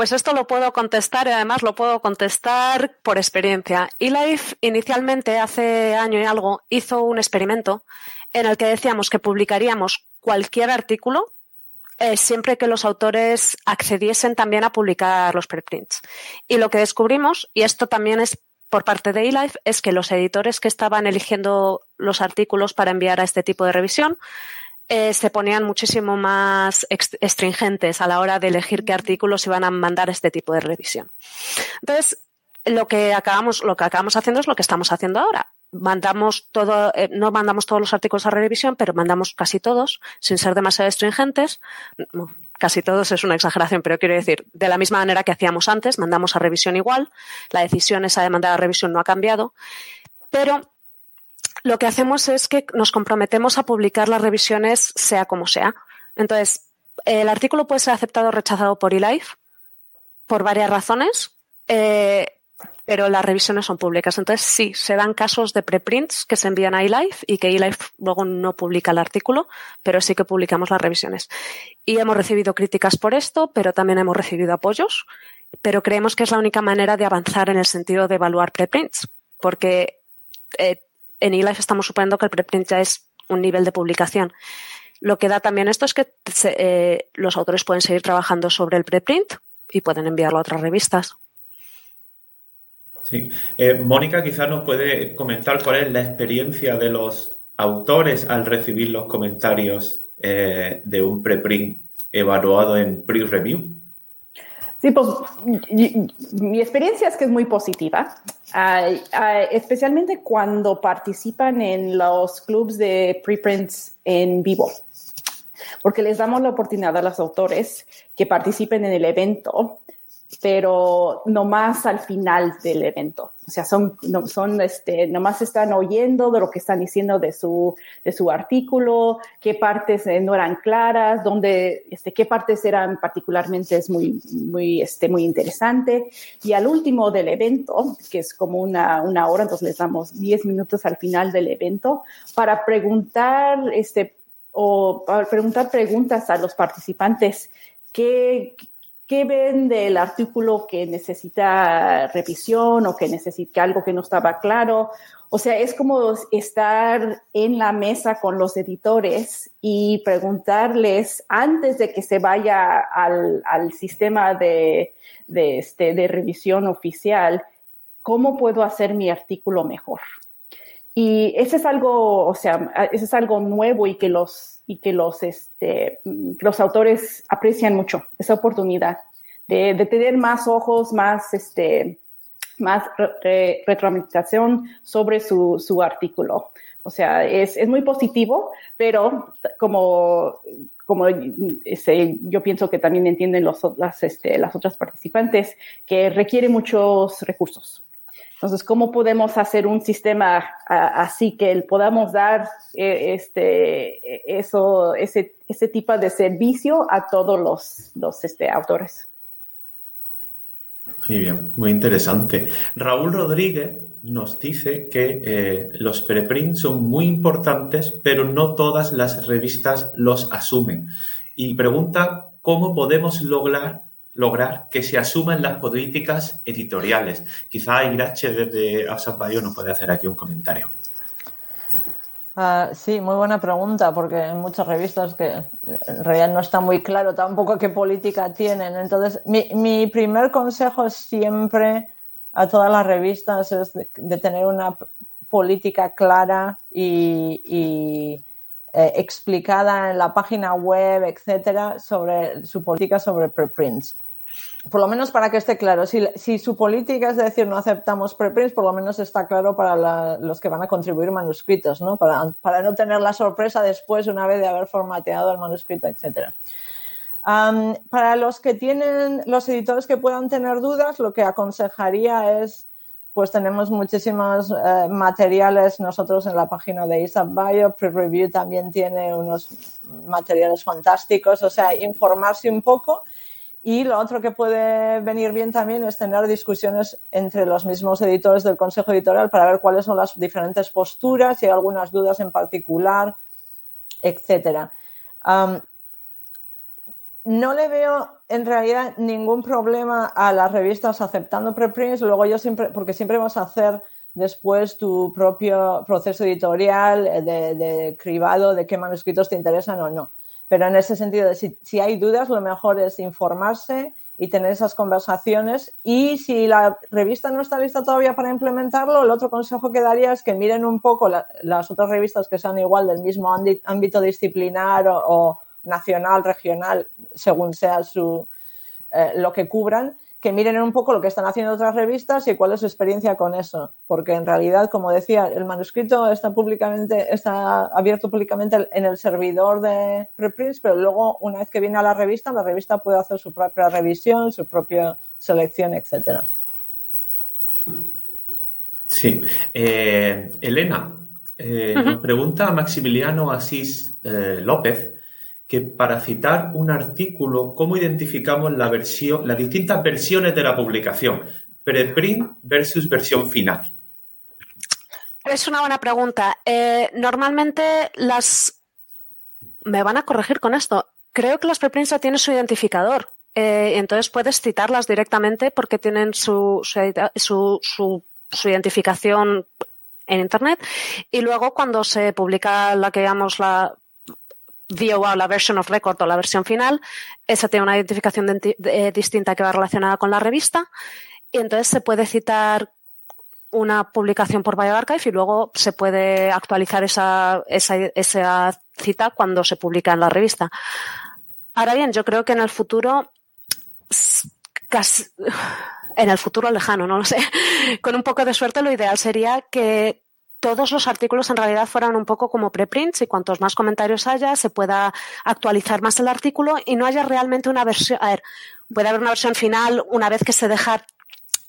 Pues esto lo puedo contestar y además lo puedo contestar por experiencia. eLife inicialmente, hace año y algo, hizo un experimento en el que decíamos que publicaríamos cualquier artículo eh, siempre que los autores accediesen también a publicar los preprints. Y lo que descubrimos, y esto también es por parte de eLife, es que los editores que estaban eligiendo los artículos para enviar a este tipo de revisión eh, se ponían muchísimo más estringentes a la hora de elegir qué artículos iban a mandar este tipo de revisión. Entonces, lo que acabamos, lo que acabamos haciendo es lo que estamos haciendo ahora. Mandamos todo, eh, no mandamos todos los artículos a revisión, pero mandamos casi todos, sin ser demasiado estringentes. casi todos es una exageración, pero quiero decir, de la misma manera que hacíamos antes, mandamos a revisión igual. La decisión esa de mandar a revisión no ha cambiado. Pero lo que hacemos es que nos comprometemos a publicar las revisiones sea como sea. Entonces, el artículo puede ser aceptado o rechazado por eLife por varias razones, eh, pero las revisiones son públicas. Entonces, sí, se dan casos de preprints que se envían a eLife y que eLife luego no publica el artículo, pero sí que publicamos las revisiones. Y hemos recibido críticas por esto, pero también hemos recibido apoyos, pero creemos que es la única manera de avanzar en el sentido de evaluar preprints, porque eh, en eLife estamos suponiendo que el preprint ya es un nivel de publicación. Lo que da también esto es que eh, los autores pueden seguir trabajando sobre el preprint y pueden enviarlo a otras revistas. Sí. Eh, Mónica quizás nos puede comentar cuál es la experiencia de los autores al recibir los comentarios eh, de un preprint evaluado en pre-review. Sí, pues mi experiencia es que es muy positiva, especialmente cuando participan en los clubs de preprints en vivo, porque les damos la oportunidad a los autores que participen en el evento pero no más al final del evento. O sea, son, no, son, este, nomás están oyendo de lo que están diciendo de su, de su artículo, qué partes eh, no eran claras, dónde, este, qué partes eran particularmente es muy, muy, este, muy interesante. Y al último del evento, que es como una, una hora, entonces les damos 10 minutos al final del evento para preguntar, este, o para preguntar preguntas a los participantes qué, ¿Qué ven del artículo que necesita revisión o que necesita algo que no estaba claro? O sea, es como estar en la mesa con los editores y preguntarles antes de que se vaya al, sistema de, este, de revisión oficial, ¿cómo puedo hacer mi artículo mejor? Y ese es algo, o sea, ese es algo nuevo y que los, y que los, este, los autores aprecian mucho, esa oportunidad de, tener más ojos, más, este, más retroalimentación sobre su, su, artículo. O sea, es, es, muy positivo, pero como, como este, yo pienso que también entienden los, las, este, las otras participantes, que requiere muchos recursos. Entonces, ¿cómo podemos hacer un sistema así que podamos dar eh, este, eso, ese, ese tipo de servicio a todos los, los este, autores? Muy bien, muy interesante. Raúl Rodríguez nos dice que eh, los preprints son muy importantes, pero no todas las revistas los asumen. Y pregunta cómo podemos lograr lograr que se asuman las políticas editoriales. Quizá Irache desde Asap nos puede hacer aquí un comentario. Ah, sí, muy buena pregunta, porque en muchas revistas que en realidad no está muy claro tampoco qué política tienen. Entonces, mi, primer consejo siempre a todas las revistas es de, tener una política clara y, eh, explicada en la página web, etcétera, sobre su política sobre preprints por lo menos para que esté claro, si, su política es decir no aceptamos preprints, por lo menos está claro para los que van a contribuir manuscritos, ¿no? Para, no tener la sorpresa después, una vez de haber formateado el manuscrito, etc. para los que tienen, los editores que puedan tener dudas, lo que aconsejaría es, pues tenemos muchísimos eh, materiales nosotros en la página de ISAP Bio, Pre-Review también tiene unos materiales fantásticos, o sea, informarse un poco Y lo otro que puede venir bien también es tener discusiones entre los mismos editores del consejo editorial para ver cuáles son las diferentes posturas, si hay algunas dudas en particular, etcétera. no le veo en realidad ningún problema a las revistas aceptando preprints. Luego yo siempre, porque siempre vas a hacer después tu propio proceso editorial de, cribado de qué manuscritos te interesan o no. Pero en ese sentido, si, si, hay dudas, lo mejor es informarse y tener esas conversaciones. Y si la revista no está lista todavía para implementarlo, el otro consejo que daría es que miren un poco la, las otras revistas que sean igual del mismo ámbito disciplinar o nacional, regional, según sea su, eh, lo que cubran que miren un poco lo que están haciendo otras revistas y cuál es su experiencia con eso. Porque en realidad, como decía, el manuscrito está públicamente, está abierto públicamente en el servidor de preprints, pero luego, una vez que viene a la revista, la revista puede hacer su propia revisión, su propia selección, etcétera. Sí. Eh, Elena, eh, uh -huh. pregunta Maximiliano Asís eh, López que para citar un artículo, ¿cómo identificamos la versión, las distintas versiones de la publicación? Preprint versus versión final. Es una buena pregunta. Eh, normalmente las... Me van a corregir con esto. Creo que las preprints ya tienen su identificador. Eh, entonces puedes citarlas directamente porque tienen su, su, su, su identificación en Internet. Y luego cuando se publica la que llamamos la VOR, la version of record o la versión final, esa tiene una identificación de, de, distinta que va relacionada con la revista y entonces se puede citar una publicación por BioArchive y luego se puede actualizar esa, esa, esa cita cuando se publica en la revista. Ahora bien, yo creo que en el futuro, casi, en el futuro lejano, no lo sé, con un poco de suerte lo ideal sería que todos los artículos en realidad fueran un poco como preprints y cuantos más comentarios haya, se pueda actualizar más el artículo y no haya realmente una versión. A ver, puede haber una versión final una vez que se deja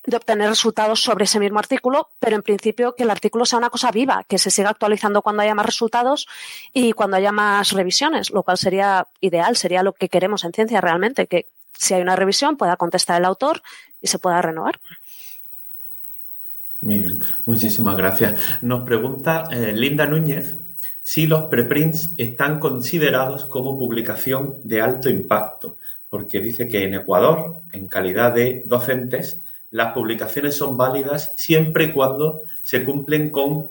de obtener resultados sobre ese mismo artículo, pero en principio que el artículo sea una cosa viva, que se siga actualizando cuando haya más resultados y cuando haya más revisiones, lo cual sería ideal, sería lo que queremos en ciencia realmente, que si hay una revisión pueda contestar el autor y se pueda renovar. Muy bien, muchísimas gracias. Nos pregunta eh, Linda Núñez si los preprints están considerados como publicación de alto impacto, porque dice que en Ecuador, en calidad de docentes, las publicaciones son válidas siempre y cuando se cumplen con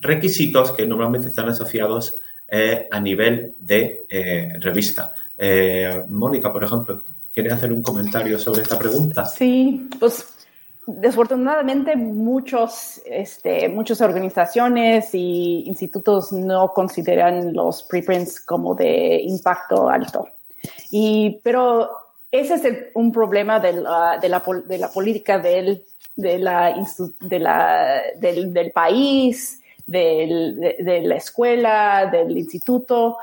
requisitos que normalmente están asociados eh, a nivel de eh, revista. Eh, Mónica, por ejemplo, ¿quieres hacer un comentario sobre esta pregunta? Sí, pues desafortunadamente muchos, este, muchas organizaciones y institutos no consideran los preprints como de impacto alto. Y, pero ese es un problema de la, de la, de la política del, de la, de la, del, país, de, de la escuela, del instituto,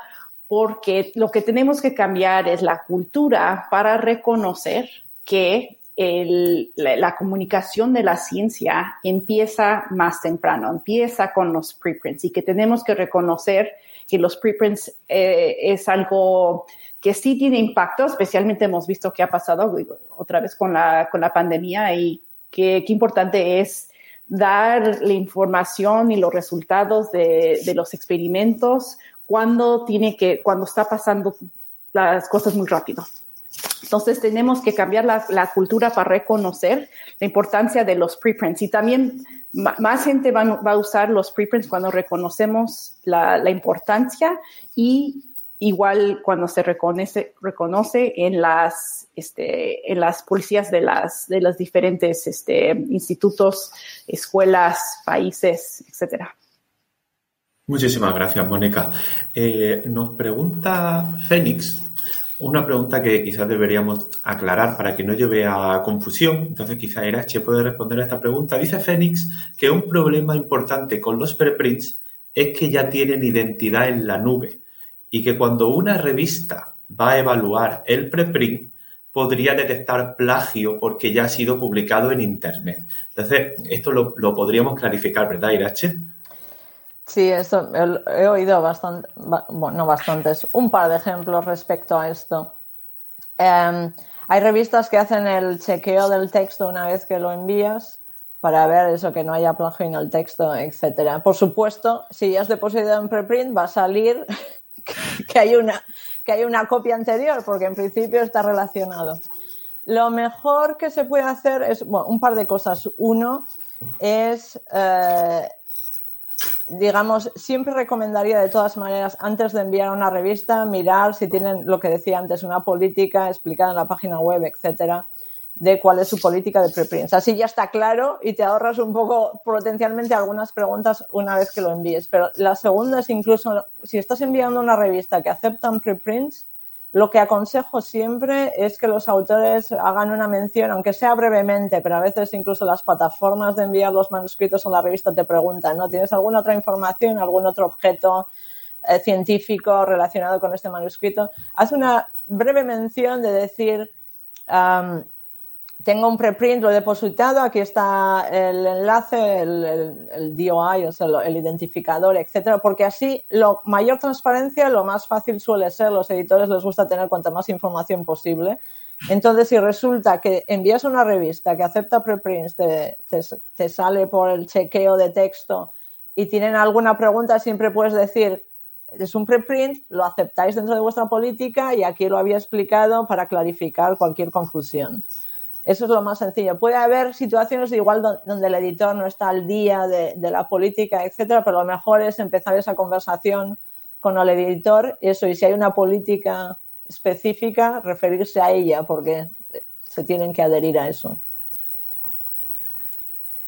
porque lo que tenemos que cambiar es la cultura para reconocer que el, la, comunicación de la ciencia empieza más temprano, empieza con los preprints y que tenemos que reconocer que los preprints eh, es algo que sí tiene impacto, especialmente hemos visto que ha pasado otra vez con la, con la pandemia y qué importante es dar la información y los resultados de, de los experimentos cuando tiene que, cuando está pasando las cosas muy rápido. Entonces tenemos que cambiar la, cultura para reconocer la importancia de los preprints y también más gente va, a usar los preprints cuando reconocemos la, importancia y igual cuando se reconoce, reconoce en las, este, en las policías de las, de los diferentes este, institutos, escuelas, países, etcétera. Muchísimas gracias, Mónica. Eh, nos pregunta Fénix una pregunta que quizás deberíamos aclarar para que no lleve a confusión. Entonces, quizás Irache puede responder a esta pregunta. Dice Fénix que un problema importante con los preprints es que ya tienen identidad en la nube y que cuando una revista va a evaluar el preprint podría detectar plagio porque ya ha sido publicado en Internet. Entonces, esto lo, lo podríamos clarificar, ¿verdad, Irache? Sí, eso he oído bastante, bueno, no bastantes, un par de ejemplos respecto a esto. Eh, Hay revistas que hacen el chequeo del texto una vez que lo envías para ver eso, que no haya plagio en el texto, etcétera. Por supuesto, si ya has depositado en preprint, va a salir que hay una, que hay una copia anterior, porque en principio está relacionado. Lo mejor que se puede hacer es, bueno, un par de cosas. Uno es, eh, digamos, siempre recomendaría de todas maneras, antes de enviar una revista, mirar si tienen lo que decía antes, una política explicada en la página web, etcétera, de cuál es su política de preprints. Así ya está claro y te ahorras un poco potencialmente algunas preguntas una vez que lo envíes. Pero la segunda es incluso, si estás enviando una revista que aceptan preprints, lo que aconsejo siempre es que los autores hagan una mención, aunque sea brevemente, pero a veces incluso las plataformas de enviar los manuscritos a la revista te preguntan, ¿no? ¿Tienes alguna otra información, algún otro objeto eh, científico relacionado con este manuscrito? Haz una breve mención de decir, tengo un preprint, lo he depositado, aquí está el enlace, el, DOI, el identificador, etcétera, porque así lo mayor transparencia, lo más fácil suele ser. Los editores les gusta tener cuanta más información posible. Entonces, si resulta que envías una revista que acepta preprints, te, te sale por el chequeo de texto y tienen alguna pregunta, siempre puedes decir, es un preprint, lo aceptáis dentro de vuestra política y aquí lo había explicado para clarificar cualquier confusión. Eso es lo más sencillo. Puede haber situaciones igual donde el editor no está al día de, la política, etcétera, pero lo mejor es empezar esa conversación con el editor, eso, y si hay una política específica, referirse a ella, porque se tienen que adherir a eso.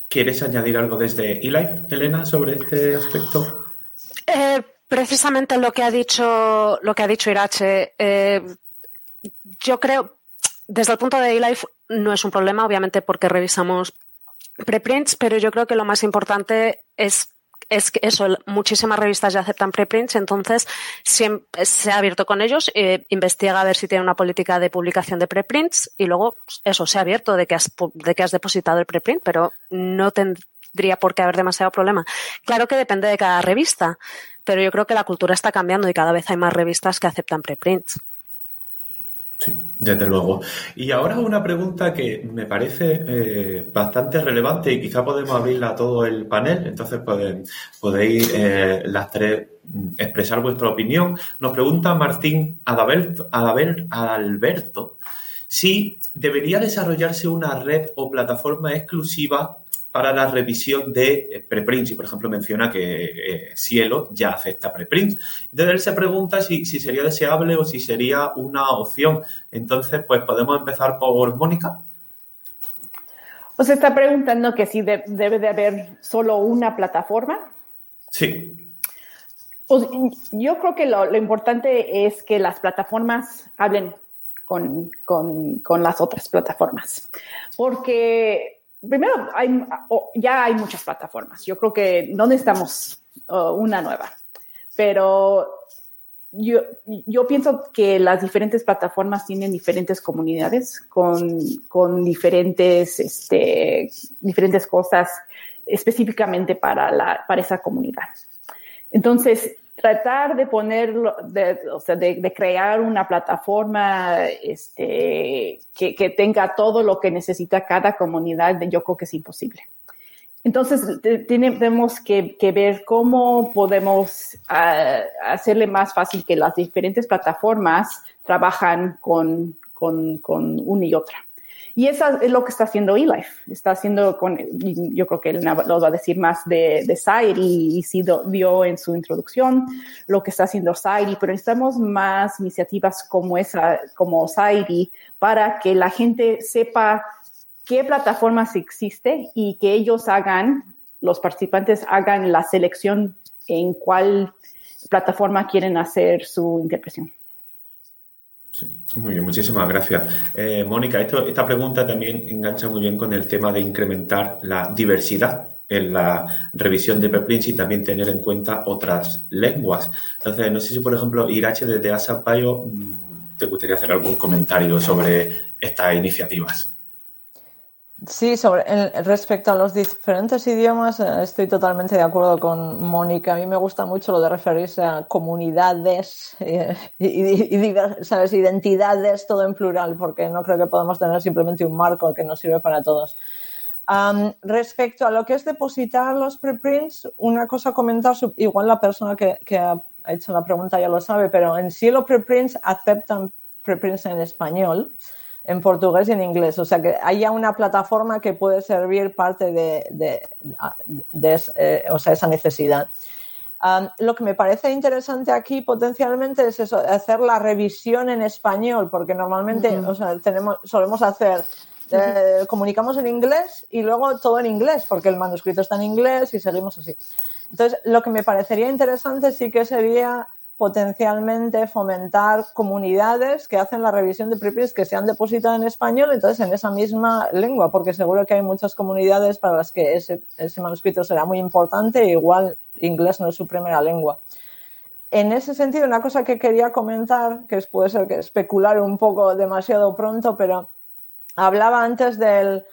¿Quieres añadir algo desde eLife, Elena, sobre este aspecto? Eh, precisamente lo que ha dicho, lo que ha dicho Irache. Eh, yo creo, desde el punto de eLife, no es un problema, obviamente, porque revisamos preprints, pero yo creo que lo más importante es es que eso, muchísimas revistas ya aceptan preprints, entonces siempre, se ha abierto con ellos, eh, investiga a ver si tiene una política de publicación de preprints y luego eso, se ha abierto de que has, de que has depositado el preprint, pero no tendría por qué haber demasiado problema. Claro que depende de cada revista, pero yo creo que la cultura está cambiando y cada vez hay más revistas que aceptan preprints. Sí, desde luego. Y ahora una pregunta que me parece eh, bastante relevante y quizá podemos abrirla a todo el panel, entonces podéis eh, las tres mm, expresar vuestra opinión. Nos pregunta Martín Adalberto, Adalberto si debería desarrollarse una red o plataforma exclusiva para la revisión de eh, preprints y, por ejemplo, menciona que eh, Cielo ya acepta preprints. Entonces, él se pregunta si, sería deseable o si sería una opción. Entonces, pues podemos empezar por Mónica. Os está preguntando que si debe de haber solo una plataforma. Sí. Pues yo creo que lo, importante es que las plataformas hablen con, con las otras plataformas. Porque primero, hay, ya hay muchas plataformas. Yo creo que no necesitamos uh, una nueva, pero yo, yo, pienso que las diferentes plataformas tienen diferentes comunidades con, con diferentes, este, diferentes cosas específicamente para, la, para esa comunidad. Entonces, tratar de ponerlo, de, o sea, de, crear una plataforma este, que, tenga todo lo que necesita cada comunidad, yo creo que es imposible. Entonces, tenemos que, ver cómo podemos ah, hacerle más fácil que las diferentes plataformas trabajan con, con, con una y otra. Y eso es lo que está haciendo eLife. Está haciendo con, yo creo que él lo va a decir más de, de y, y sí dio en su introducción lo que está haciendo Sairi, pero necesitamos más iniciativas como esa, como Sairi, para que la gente sepa qué plataformas existe y que ellos hagan, los participantes hagan la selección en cuál plataforma quieren hacer su interpretación. Sí, muy bien, muchísimas gracias. Eh, Mónica, esto, esta pregunta también engancha muy bien con el tema de incrementar la diversidad en la revisión de preprints y también tener en cuenta otras lenguas. Entonces, no sé si, por ejemplo, Irache desde Asapayo mm, te gustaría hacer algún comentario sobre estas iniciativas. Sí, sobre respecto a los diferentes idiomas, eh, estoy totalmente de acuerdo con Mónica. A mí me gusta mucho lo de referirse a comunidades eh, y, ¿sabes? identidades, todo en plural, porque no creo que podamos tener simplemente un marco que nos sirve para todos. respecto a lo que es depositar los preprints, una cosa comentar, igual la persona que, que ha hecho la pregunta ya lo sabe, pero en sí los preprints aceptan preprints en español en portugués y en inglés. O sea que haya una plataforma que puede servir parte de, de, eh, o sea, esa necesidad. lo que me parece interesante aquí potencialmente es eso, hacer la revisión en español, porque normalmente o sea, tenemos, solemos hacer, eh, comunicamos en inglés y luego todo en inglés, porque el manuscrito está en inglés y seguimos así. Entonces, lo que me parecería interesante sí que sería potencialmente fomentar comunidades que hacen la revisión de preprints que se han depositado en español, entonces en esa misma lengua, porque seguro que hay muchas comunidades para las que ese, manuscrito será muy importante, e igual inglés no es su primera lengua. En ese sentido, una cosa que quería comentar, que puede ser que especular un poco demasiado pronto, pero hablaba antes del,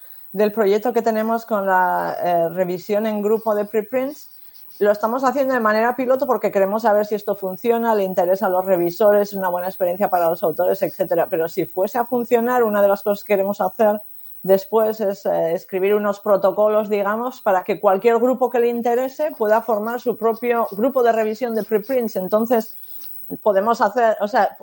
proyecto que tenemos con la eh, revisión en grupo de preprints lo estamos haciendo de manera piloto porque queremos saber si esto funciona, le interesa a los revisores, es una buena experiencia para los autores, etcétera. Pero si fuese a funcionar, una de las cosas que queremos hacer después es eh, escribir unos protocolos, digamos, para que cualquier grupo que le interese pueda formar su propio grupo de revisión de preprints. Entonces, podemos hacer, o sea,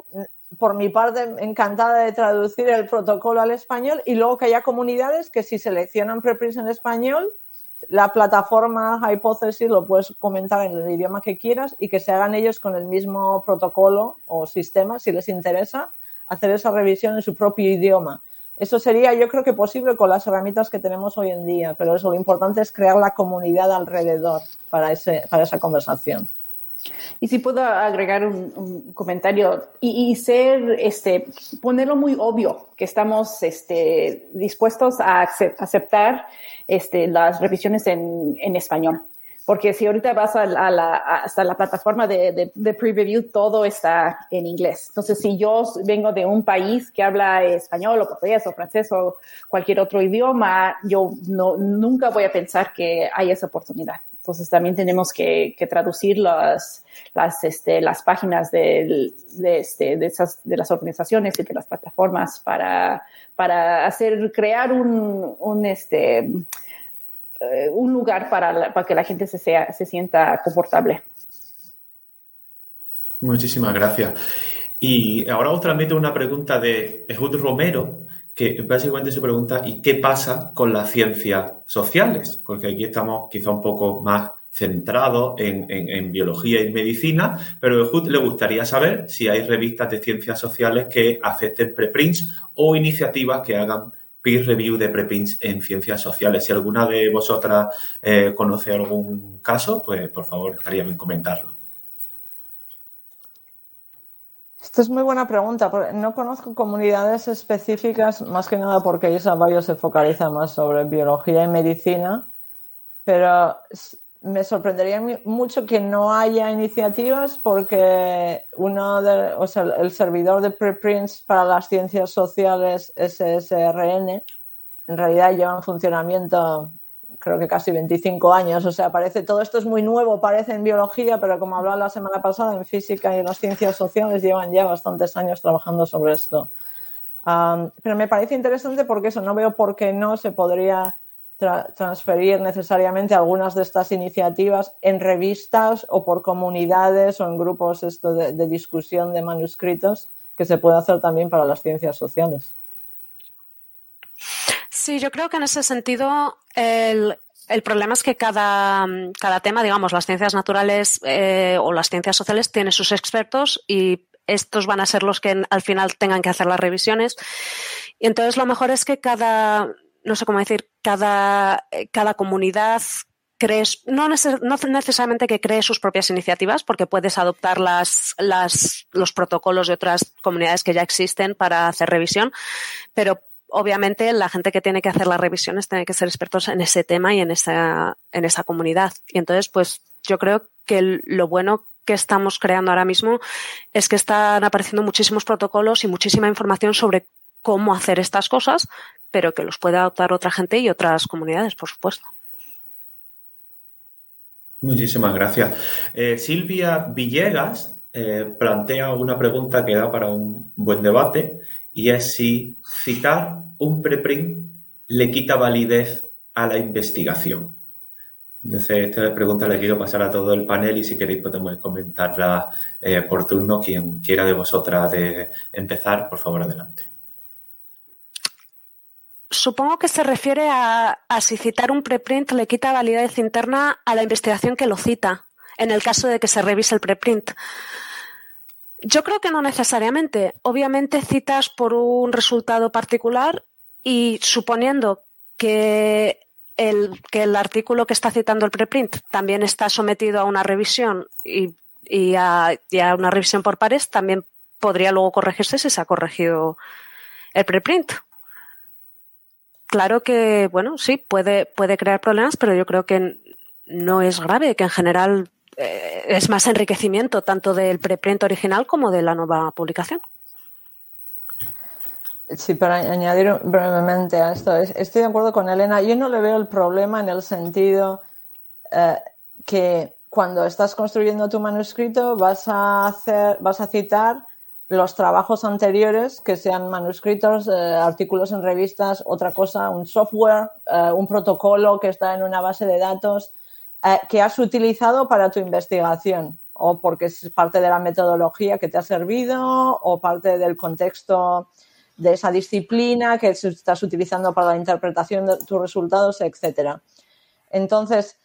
por mi parte, encantada de traducir el protocolo al español y luego que haya comunidades que si seleccionan preprints en español, la plataforma Hypothesis lo puedes comentar en el idioma que quieras y que se hagan ellos con el mismo protocolo o sistema, si les interesa, hacer esa revisión en su propio idioma. Eso sería, yo creo que posible con las herramientas que tenemos hoy en día, pero eso lo importante es crear la comunidad alrededor para, ese, para esa conversación. Y si puedo agregar un, comentario y, ser, este, ponerlo muy obvio que estamos este, dispuestos a aceptar este, las revisiones en, en español. Porque si ahorita vas a la, hasta la plataforma de, de, de pre-review, todo está en inglés. Entonces, si yo vengo de un país que habla español o portugués o francés o cualquier otro idioma, yo no, nunca voy a pensar que hay esa oportunidad. Entonces también tenemos que, traducir las, las, este, las páginas de, este, de, esas, de las organizaciones y de las plataformas para, para hacer, crear un, un, este, eh, un lugar para, para, que la gente se, sea, se sienta confortable. Muchísimas gracias. Y ahora otra vez una pregunta de Ehud Romero, que básicamente se pregunta ¿y qué pasa con las ciencias sociales? Porque aquí estamos quizá un poco más centrados en, biología y medicina, pero le gustaría saber si hay revistas de ciencias sociales que acepten preprints o iniciativas que hagan peer review de preprints en ciencias sociales. Si alguna de vosotras eh, conoce algún caso, pues por favor estaría bien comentarlo. Esto es muy buena pregunta. No conozco comunidades específicas, más que nada porque Isa Bayo se focaliza más sobre biología y medicina, pero me sorprendería mucho que no haya iniciativas porque uno de, o sea, el servidor de preprints para las ciencias sociales SSRN en realidad lleva en funcionamiento creo que casi 25 años. O sea, parece, todo esto es muy nuevo, parece en biología, pero como hablaba la semana pasada, en física y en las ciencias sociales llevan ya bastantes años trabajando sobre esto. pero me parece interesante porque eso, no veo por qué no se podría transferir necesariamente algunas de estas iniciativas en revistas o por comunidades o en grupos esto de, de discusión de manuscritos que se puede hacer también para las ciencias sociales. Sí, yo creo que en ese sentido el, problema es que cada, cada, tema, digamos, las ciencias naturales eh, o las ciencias sociales tiene sus expertos y estos van a ser los que al final tengan que hacer las revisiones. Y entonces lo mejor es que cada, no sé cómo decir, cada, cada comunidad crees, no, no, necesariamente que cree sus propias iniciativas, porque puedes adoptar las, las, los protocolos de otras comunidades que ya existen para hacer revisión, pero obviamente la gente que tiene que hacer las revisiones tiene que ser expertos en ese tema y en esa, en esa comunidad. Y entonces, pues yo creo que lo bueno que estamos creando ahora mismo es que están apareciendo muchísimos protocolos y muchísima información sobre cómo hacer estas cosas, pero que los puede adoptar otra gente y otras comunidades, por supuesto. Muchísimas gracias. Eh, Silvia Villegas eh, plantea una pregunta que da para un buen debate y es si citar un preprint le quita validez a la investigación. Entonces, esta pregunta le quiero pasar a todo el panel y si queréis podemos comentarla eh, por turno. Quien quiera de vosotras de empezar, por favor, adelante. Supongo que se refiere a, si citar un preprint le quita validez interna a la investigación que lo cita, en el caso de que se revise el preprint. Yo creo que no necesariamente. Obviamente citas por un resultado particular y suponiendo que el, que el artículo que está citando el preprint también está sometido a una revisión y, a, una revisión por pares, también podría luego corregirse si se ha corregido el preprint. Claro que, bueno, sí, puede, puede crear problemas, pero yo creo que no es grave, que en general eh, es más enriquecimiento tanto del preprint original como de la nueva publicación. Sí, para añadir brevemente a esto, estoy de acuerdo con Elena. Yo no le veo el problema en el sentido eh, que cuando estás construyendo tu manuscrito vas a hacer, vas a citar los trabajos anteriores, que sean manuscritos, eh, artículos en revistas, otra cosa, un software, un protocolo que está en una base de datos que has utilizado para tu investigación o porque es parte de la metodología que te ha servido o parte del contexto de esa disciplina que estás utilizando para la interpretación de tus resultados, etcétera. Entonces,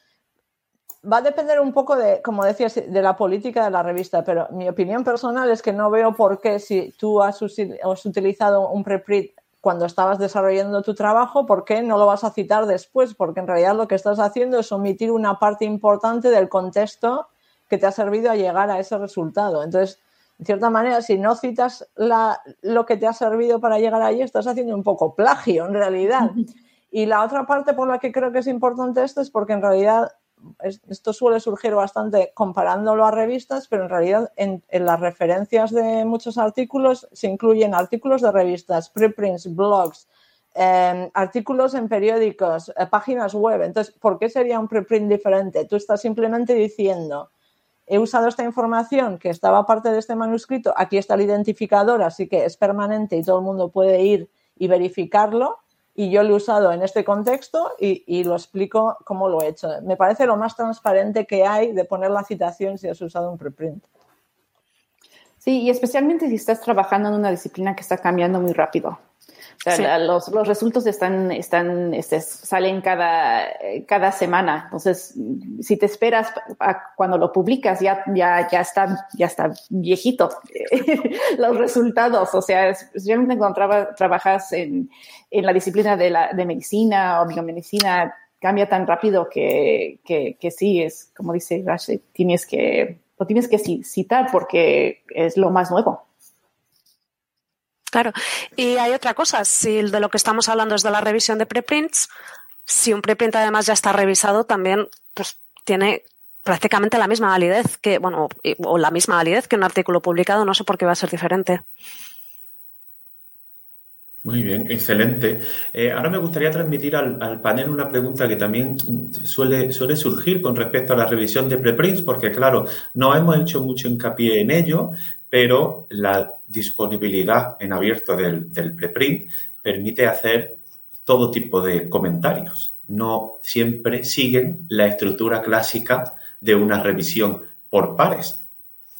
va a depender un poco de, como decías, de la política de la revista, pero mi opinión personal es que no veo por qué si tú has, utilizado un preprint cuando estabas desarrollando tu trabajo, ¿por qué no lo vas a citar después? Porque en realidad lo que estás haciendo es omitir una parte importante del contexto que te ha servido a llegar a ese resultado. Entonces, en cierta manera, si no citas lo que te ha servido para llegar allí, estás haciendo un poco plagio en realidad. Y la otra parte por la que creo que es importante esto es porque en realidad esto suele surgir bastante comparándolo a revistas, pero en realidad en, las referencias de muchos artículos se incluyen artículos de revistas, preprints, blogs, em, artículos en periódicos, eh, páginas web. Entonces, ¿por qué sería un preprint diferente? Tú estás simplemente diciendo he usado esta información que estaba parte de este manuscrito, aquí está el identificador, así que es permanente y todo el mundo puede ir y verificarlo. Y yo lo he usado en este contexto y, lo explico cómo lo he hecho. Me parece lo más transparente que hay de poner la citación si has usado un preprint. Sí, y especialmente si estás trabajando en una disciplina que está cambiando muy rápido los, los, resultados están, están, este, salen cada, cada semana. Entonces, si te esperas cuando lo publicas, ya, ya, ya está, ya está viejito los resultados. O sea, especialmente cuando trabajas en, en, la disciplina de, la, de medicina o biomedicina, cambia tan rápido que, que, que sí, es como dice Rash, tienes que, lo tienes que citar porque es lo más nuevo. Claro. Y hay otra cosa, si de lo que estamos hablando es de la revisión de preprints, si un preprint además ya está revisado, también pues tiene prácticamente la misma validez que, bueno, o la misma validez que un artículo publicado, no sé por qué va a ser diferente. Muy bien, excelente. Eh, ahora me gustaría transmitir al, panel una pregunta que también suele, suele surgir con respecto a la revisión de preprints, porque claro, no hemos hecho mucho hincapié en ello, pero la disponibilidad en abierto del, preprint permite hacer todo tipo de comentarios. No siempre siguen la estructura clásica de una revisión por pares.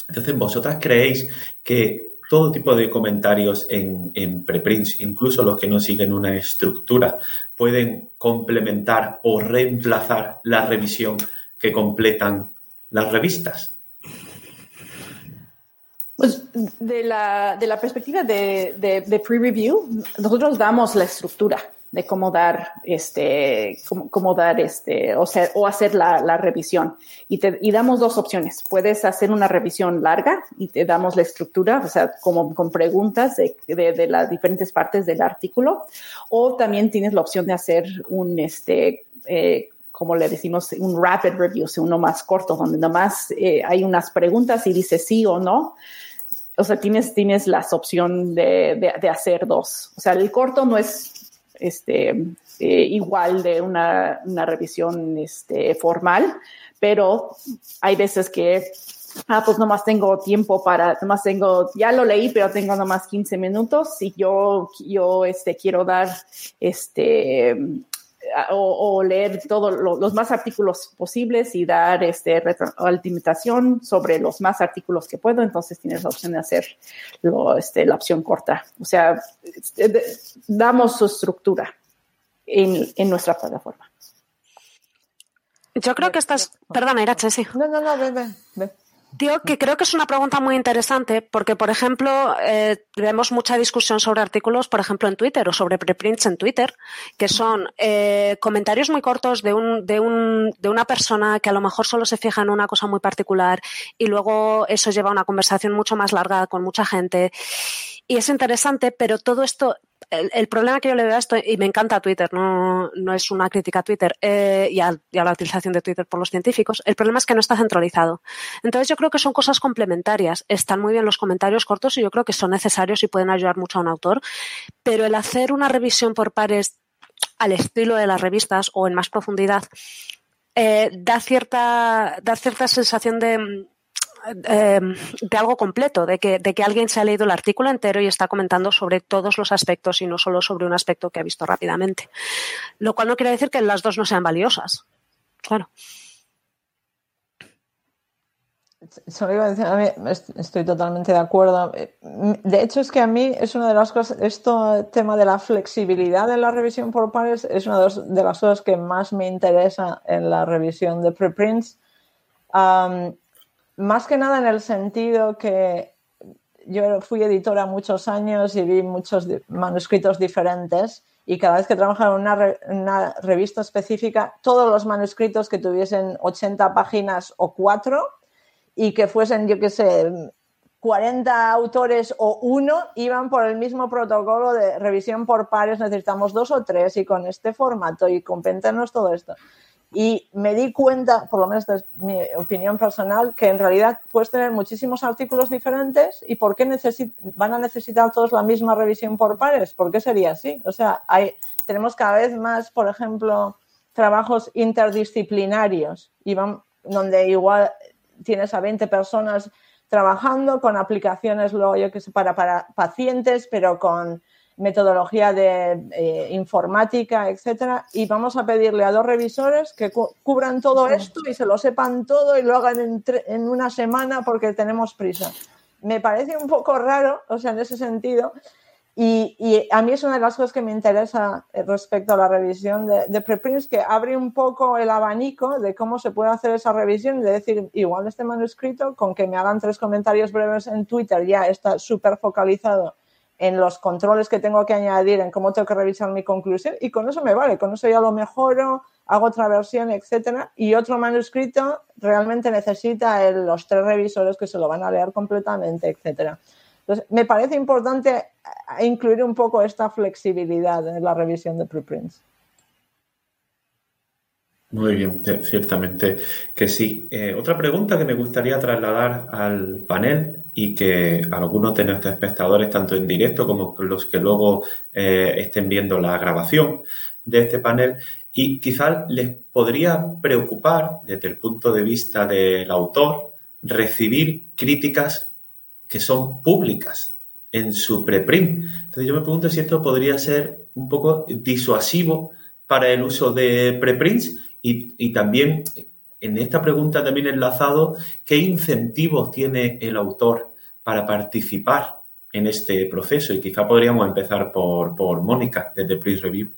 Entonces, ¿vosotras creéis que todo tipo de comentarios en, en, preprints, incluso los que no siguen una estructura, pueden complementar o reemplazar la revisión que completan las revistas? Pues de la, de la perspectiva de, de, pre-review, nosotros damos la estructura de cómo dar este, cómo, dar este, o, hacer la, la revisión. Y, te, y damos dos opciones. Puedes hacer una revisión larga y te damos la estructura, o sea, como con preguntas de, de, de las diferentes partes del artículo. O también tienes la opción de hacer un, este, eh, como le decimos, un rapid review, o sea, uno más corto, donde nomás eh, hay unas preguntas y dice sí o no o sea, tienes, tienes la opción de, de, hacer dos. O sea, el corto no es este, eh, igual de una, una, revisión este, formal, pero hay veces que, ah, pues nomás tengo tiempo para, nomás tengo, ya lo leí, pero tengo nomás 15 minutos y yo, yo este, quiero dar este, o, leer todos los más artículos posibles y dar este, retroalimentación sobre los más artículos que puedo, entonces tienes la opción de hacer este, la opción corta. O sea, este, damos su estructura en, en nuestra plataforma. Yo creo que estás. Perdona, Irache, sí. No, no, no, ven, ven, ven. Digo que creo que es una pregunta muy interesante porque, por ejemplo, eh, vemos mucha discusión sobre artículos, por ejemplo, en Twitter o sobre preprints en Twitter, que son eh, comentarios muy cortos de, un, de, un, de una persona que a lo mejor solo se fija en una cosa muy particular y luego eso lleva a una conversación mucho más larga con mucha gente. Y es interesante, pero todo esto el, problema que yo le veo a esto, y me encanta Twitter, no, no es una crítica a Twitter eh, y, a, la utilización de Twitter por los científicos, el problema es que no está centralizado. Entonces yo creo que son cosas complementarias. Están muy bien los comentarios cortos y yo creo que son necesarios y pueden ayudar mucho a un autor, pero el hacer una revisión por pares al estilo de las revistas o en más profundidad eh, da, cierta, da cierta sensación de Em, de algo completo, de que, de que alguien se ha leído el artículo entero y está comentando sobre todos los aspectos y no solo sobre un aspecto que ha visto rápidamente. Lo cual no quiere decir que las dos no sean valiosas. Claro. Estoy totalmente de acuerdo. De hecho, es que a mí es una de las cosas, esto tema de la flexibilidad en la revisión por pares es una de las cosas que más me interesa en la revisión de preprints. Más que nada en el sentido que yo fui editora muchos años y vi muchos manuscritos diferentes y cada vez que trabajaba en una, revista específica, todos los manuscritos que tuviesen 80 páginas o cuatro y que fuesen, yo qué sé, 40 autores o uno iban por el mismo protocolo de revisión por pares, necesitamos dos o tres y con este formato y compéntenos todo esto. Y me di cuenta, por lo menos es mi opinión personal, que en realidad puedes tener muchísimos artículos diferentes y ¿por qué van a necesitar todos la misma revisión por pares? ¿Por qué sería así? O sea, hay, tenemos cada vez más, por ejemplo, trabajos interdisciplinarios y van, donde igual tienes a 20 personas trabajando con aplicaciones luego yo que sé, para, para pacientes, pero con metodología de eh, informática, etcétera, y vamos a pedirle a dos revisores que cubran todo esto y se lo sepan todo y lo hagan en, en, una semana porque tenemos prisa. Me parece un poco raro, o sea, en ese sentido, y, y a mí es una de las cosas que me interesa eh, respecto a la revisión de, de preprints, que abre un poco el abanico de cómo se puede hacer esa revisión, de decir, igual este manuscrito, con que me hagan tres comentarios breves en Twitter, ya está súper focalizado en los controles que tengo que añadir, en cómo tengo que revisar mi conclusión, y con eso me vale, con eso ya lo mejoro, hago otra versión, etcétera, y otro manuscrito realmente necesita los tres revisores que se lo van a leer completamente, etcétera. Entonces, me parece importante incluir un poco esta flexibilidad en la revisión de preprints. Muy bien, ciertamente que sí. Eh, otra pregunta que me gustaría trasladar al panel y que algunos de nuestros espectadores, tanto en directo como los que luego eh, estén viendo la grabación de este panel, y quizás les podría preocupar desde el punto de vista del autor recibir críticas que son públicas en su preprint. Entonces yo me pregunto si esto podría ser un poco disuasivo para el uso de preprints y, también en esta pregunta también enlazado, ¿qué incentivos tiene el autor para participar en este proceso? Y quizá podríamos empezar por, por Mónica, desde Please Review.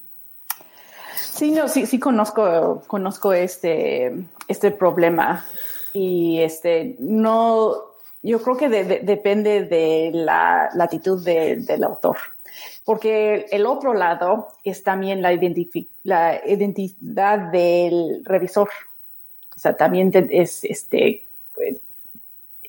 Sí, no, sí, sí conozco, conozco este, este problema. Y este, no, yo creo que depende de la latitud del autor. Porque el otro lado es también la, la identidad del revisor. Sea, también es, este,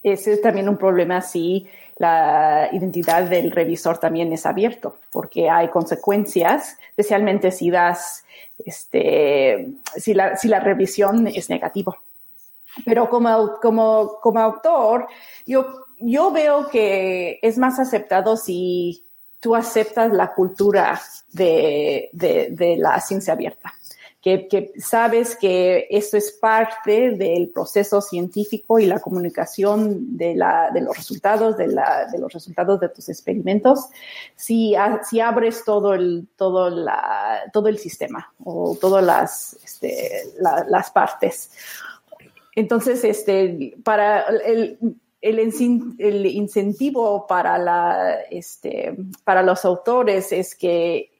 ese es también un problema si la identidad del revisor también es abierto, porque hay consecuencias, especialmente si das, este, si la, si la revisión es negativa. Pero como, como, como autor, yo, yo veo que es más aceptado si tú aceptas la cultura de, de la ciencia abierta que, sabes que esto es parte del proceso científico y la comunicación de, la, de los resultados, de, la, de, los resultados de tus experimentos, si, si abres todo el, todo, la, todo el sistema o todas las, este, las partes. Entonces, este, para el, el, el, incentivo para, la, este, para los autores es que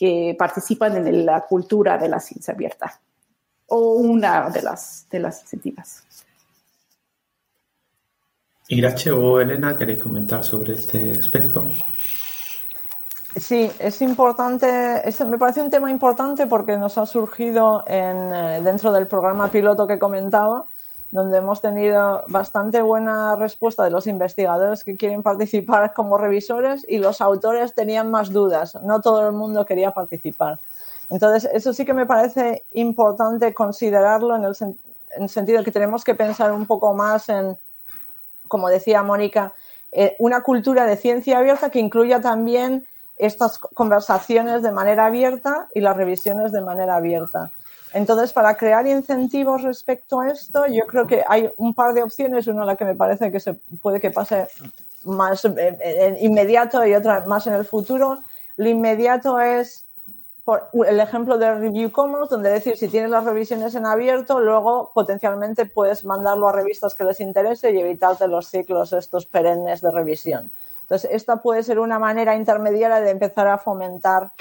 que participan en la cultura de la ciencia abierta o una de las, de las iniciativas. Irache o Elena, ¿queréis comentar sobre este aspecto? Sí, es importante, me parece un tema importante porque nos ha surgido en, eh, dentro del programa piloto que comentaba, donde hemos tenido bastante buena respuesta de los investigadores que quieren participar como revisores y los autores tenían más dudas. No todo el mundo quería participar. Entonces, eso sí que me parece importante considerarlo en el, en sentido que tenemos que pensar un poco más en, como decía Mónica, eh, una cultura de ciencia abierta que incluya también estas conversaciones de manera abierta y las revisiones de manera abierta. Entonces, para crear incentivos respecto a esto, yo creo que hay un par de opciones. Una, la que me parece que se puede que pase más eh, inmediato y otra más en el futuro. Lo inmediato es por el ejemplo de Review Commons, donde decir si tienes las revisiones en abierto, luego potencialmente puedes mandarlo a revistas que les interese y evitarte los ciclos estos perennes de revisión. Entonces, esta puede ser una manera intermediaria de empezar a fomentar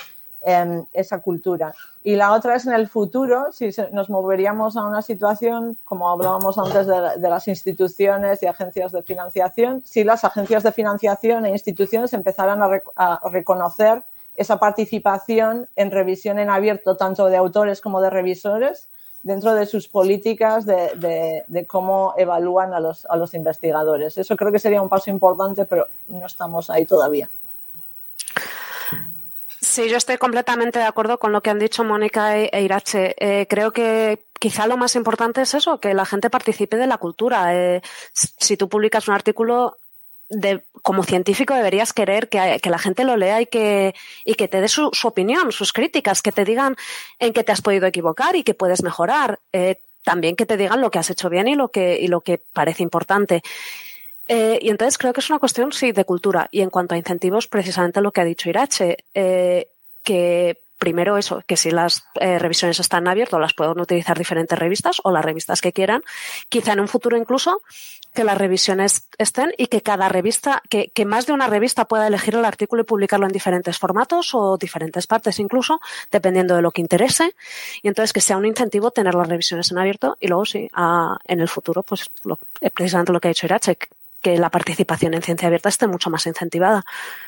esa cultura. Y la otra es en el futuro, si nos moveríamos a una situación, como hablábamos antes de, las instituciones y agencias de financiación, si las agencias de financiación e instituciones empezaran a, reconocer esa participación en revisión en abierto, tanto de autores como de revisores, dentro de sus políticas de, de, cómo evalúan a los, a los investigadores. Eso creo que sería un paso importante, pero no estamos ahí todavía. Sí, yo estoy completamente de acuerdo con lo que han dicho Mónica e, e Irache. Eh, creo que quizá lo más importante es eso, que la gente participe de la cultura. Eh, si tú publicas un artículo, de, como científico deberías querer que, la gente lo lea y que, y que te dé su, opinión, sus críticas, que te digan en qué te has podido equivocar y que puedes mejorar. Eh, también que te digan lo que has hecho bien y lo que, y lo que parece importante. Eh, y entonces creo que es una cuestión, sí, de cultura. Y en cuanto a incentivos, precisamente lo que ha dicho Irache, eh, que primero eso, que si las eh, revisiones están abiertas, las pueden utilizar diferentes revistas o las revistas que quieran. Quizá en un futuro incluso que las revisiones estén y que cada revista, que, que, más de una revista pueda elegir el artículo y publicarlo en diferentes formatos o diferentes partes incluso, dependiendo de lo que interese. Y entonces que sea un incentivo tener las revisiones en abierto y luego sí, en el futuro, pues precisamente lo que ha dicho Irache, que la participación en ciencia abierta esté mucho más incentivada.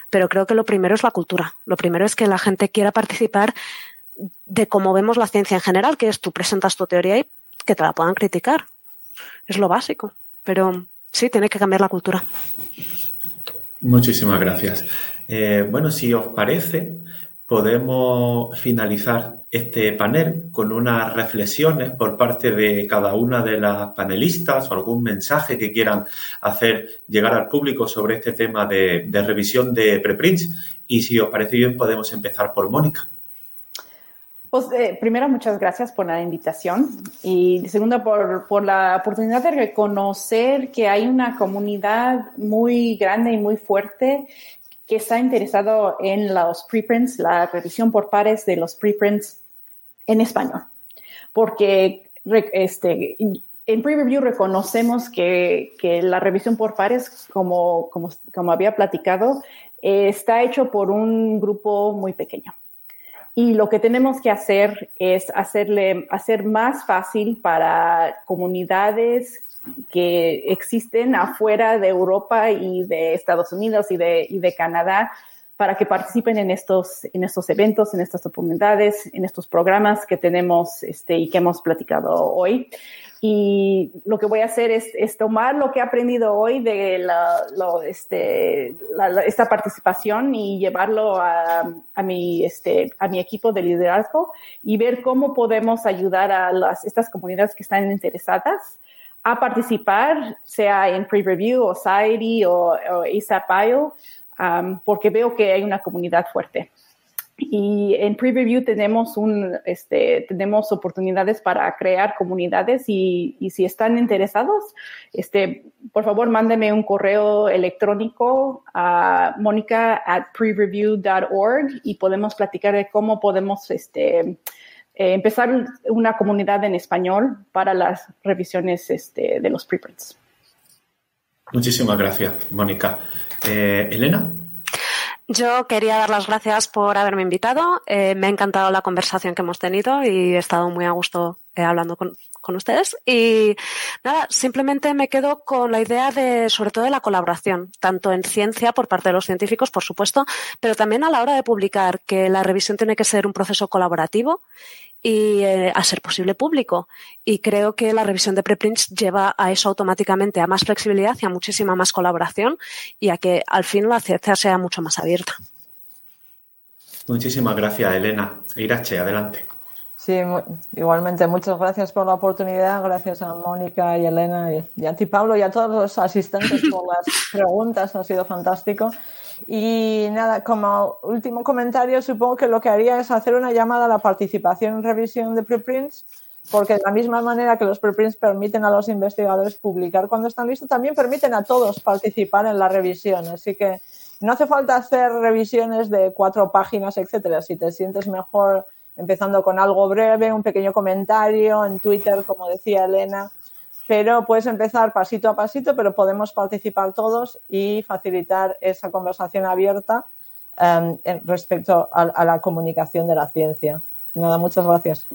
Pero creo que lo primero es la cultura. Lo primero es que la gente quiera participar de cómo vemos la ciencia en general, que es tú presentas tu teoría y que te la puedan criticar. Es lo básico. Pero sí, tiene que cambiar la cultura. Muchísimas gracias. Eh, bueno, si os parece, podemos finalizar este panel con unas reflexiones por parte de cada una de las panelistas o algún mensaje que quieran hacer llegar al público sobre este tema de, revisión de preprints. Y si os parece bien, podemos empezar por Mónica. Pues eh, primero, muchas gracias por la invitación y segundo, por, por, la oportunidad de reconocer que hay una comunidad muy grande y muy fuerte que está interesado en los preprints, la revisión por pares de los preprints en español. Porque este, en pre-review reconocemos que, que, la revisión por pares, como, como, como había platicado, eh, está hecho por un grupo muy pequeño. Y lo que tenemos que hacer es hacerle, hacer más fácil para comunidades que existen afuera de Europa y de Estados Unidos y de, y de Canadá para que participen en estos, en estos eventos, en estas oportunidades, en estos programas que tenemos este, y que hemos platicado hoy. Y lo que voy a hacer es, es tomar lo que he aprendido hoy de la, lo, este, la, esta participación y llevarlo a, a, mi, este, a mi equipo de liderazgo y ver cómo podemos ayudar a las, estas comunidades que están interesadas a participar, sea en pre-review o SAIRI o, o ASAP.io, um, porque veo que hay una comunidad fuerte. Y en Preview tenemos, un, este, tenemos oportunidades para crear comunidades y, y, si están interesados, este, por favor, mándeme un correo electrónico a monica at prereview.org y podemos platicar de cómo podemos este, eh, empezar una comunidad en español para las revisiones este, de los preprints. Muchísimas gracias, Mónica. Eh, Elena. Yo quería dar las gracias por haberme invitado. Eh, me ha encantado la conversación que hemos tenido y he estado muy a gusto eh, hablando con, con, ustedes. Y nada, simplemente me quedo con la idea de, sobre todo, de la colaboración, tanto en ciencia por parte de los científicos, por supuesto, pero también a la hora de publicar, que la revisión tiene que ser un proceso colaborativo y eh, a ser posible público. Y creo que la revisión de preprints lleva a eso automáticamente, a más flexibilidad y a muchísima más colaboración y a que al fin la ciencia sea mucho más abierta. Muchísimas gracias, Elena. Irache, adelante. Sí, igualmente, muchas gracias por la oportunidad, gracias a Mónica y Elena y a ti, Pablo, y a todos los asistentes por las preguntas, ha sido fantástico. Y nada, como último comentario, supongo que lo que haría es hacer una llamada a la participación en revisión de preprints, porque de la misma manera que los preprints permiten a los investigadores publicar cuando están listos, también permiten a todos participar en la revisión. Así que no hace falta hacer revisiones de cuatro páginas, etcétera. Si te sientes mejor empezando con algo breve, un pequeño comentario en Twitter, como decía Elena, pero puedes empezar pasito a pasito, pero podemos participar todos y facilitar esa conversación abierta um, respecto a, la comunicación de la ciencia. Nada, muchas gracias.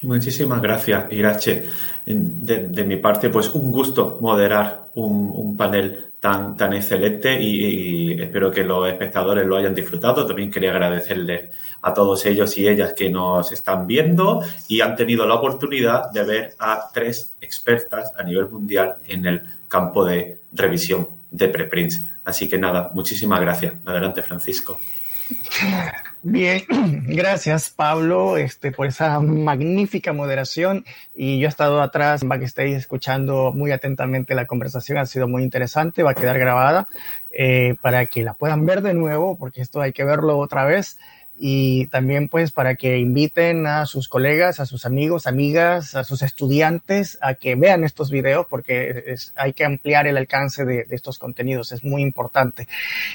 Muchísimas gracias, Irache. De, mi parte, pues un gusto moderar un panel tan, tan excelente y, espero que los espectadores lo hayan disfrutado. También quería agradecerles a todos ellos y ellas que nos están viendo y han tenido la oportunidad de ver a tres expertas a nivel mundial en el campo de revisión de preprints. Así que nada, muchísimas gracias. Adelante, Francisco. Bien, gracias Pablo este, por esa magnífica moderación. Y yo he estado atrás en backstage escuchando muy atentamente la conversación, ha sido muy interesante, va a quedar grabada eh, para que la puedan ver de nuevo porque esto hay que verlo otra vez y también pues para que inviten a sus colegas, a sus amigos, amigas, a sus estudiantes a que vean estos videos porque es, hay que ampliar el alcance de, de, estos contenidos, es muy importante.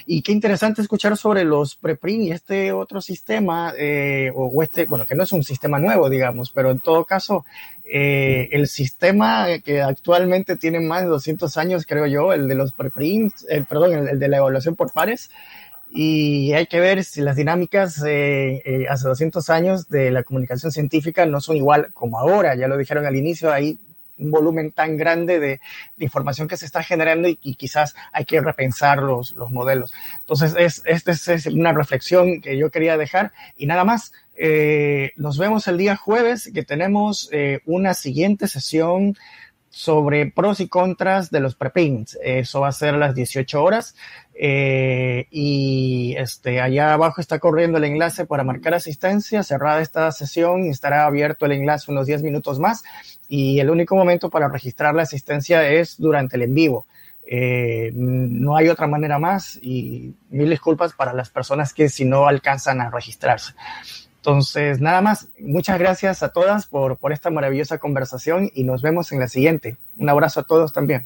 Y qué interesante escuchar sobre los preprint y este otro sistema, eh, o este, bueno, que no es un sistema nuevo, digamos, pero en todo caso, eh, el sistema que actualmente tiene más de 200 años, creo yo, el de los preprints, el, perdón, el, el de la evaluación por pares, y hay que ver si las dinámicas eh, eh, hace 200 años de la comunicación científica no son igual como ahora, ya lo dijeron al inicio, hay un volumen tan grande de, de información que se está generando y, y, quizás hay que repensar los, los modelos. Entonces, es, esta es, una reflexión que yo quería dejar y nada más. Eh, nos vemos el día jueves que tenemos eh, una siguiente sesión sobre pros y contras de los preprints. Eso va a ser a las 18 horas. Eh, y este, allá abajo está corriendo el enlace para marcar asistencia. Cerrada esta sesión, estará abierto el enlace unos 10 minutos más. Y el único momento para registrar la asistencia es durante el en vivo. Eh, no hay otra manera más y mil disculpas para las personas que si no alcanzan a registrarse. Entonces, nada más, muchas gracias a todas por, por esta maravillosa conversación y nos vemos en la siguiente. Un abrazo a todos también.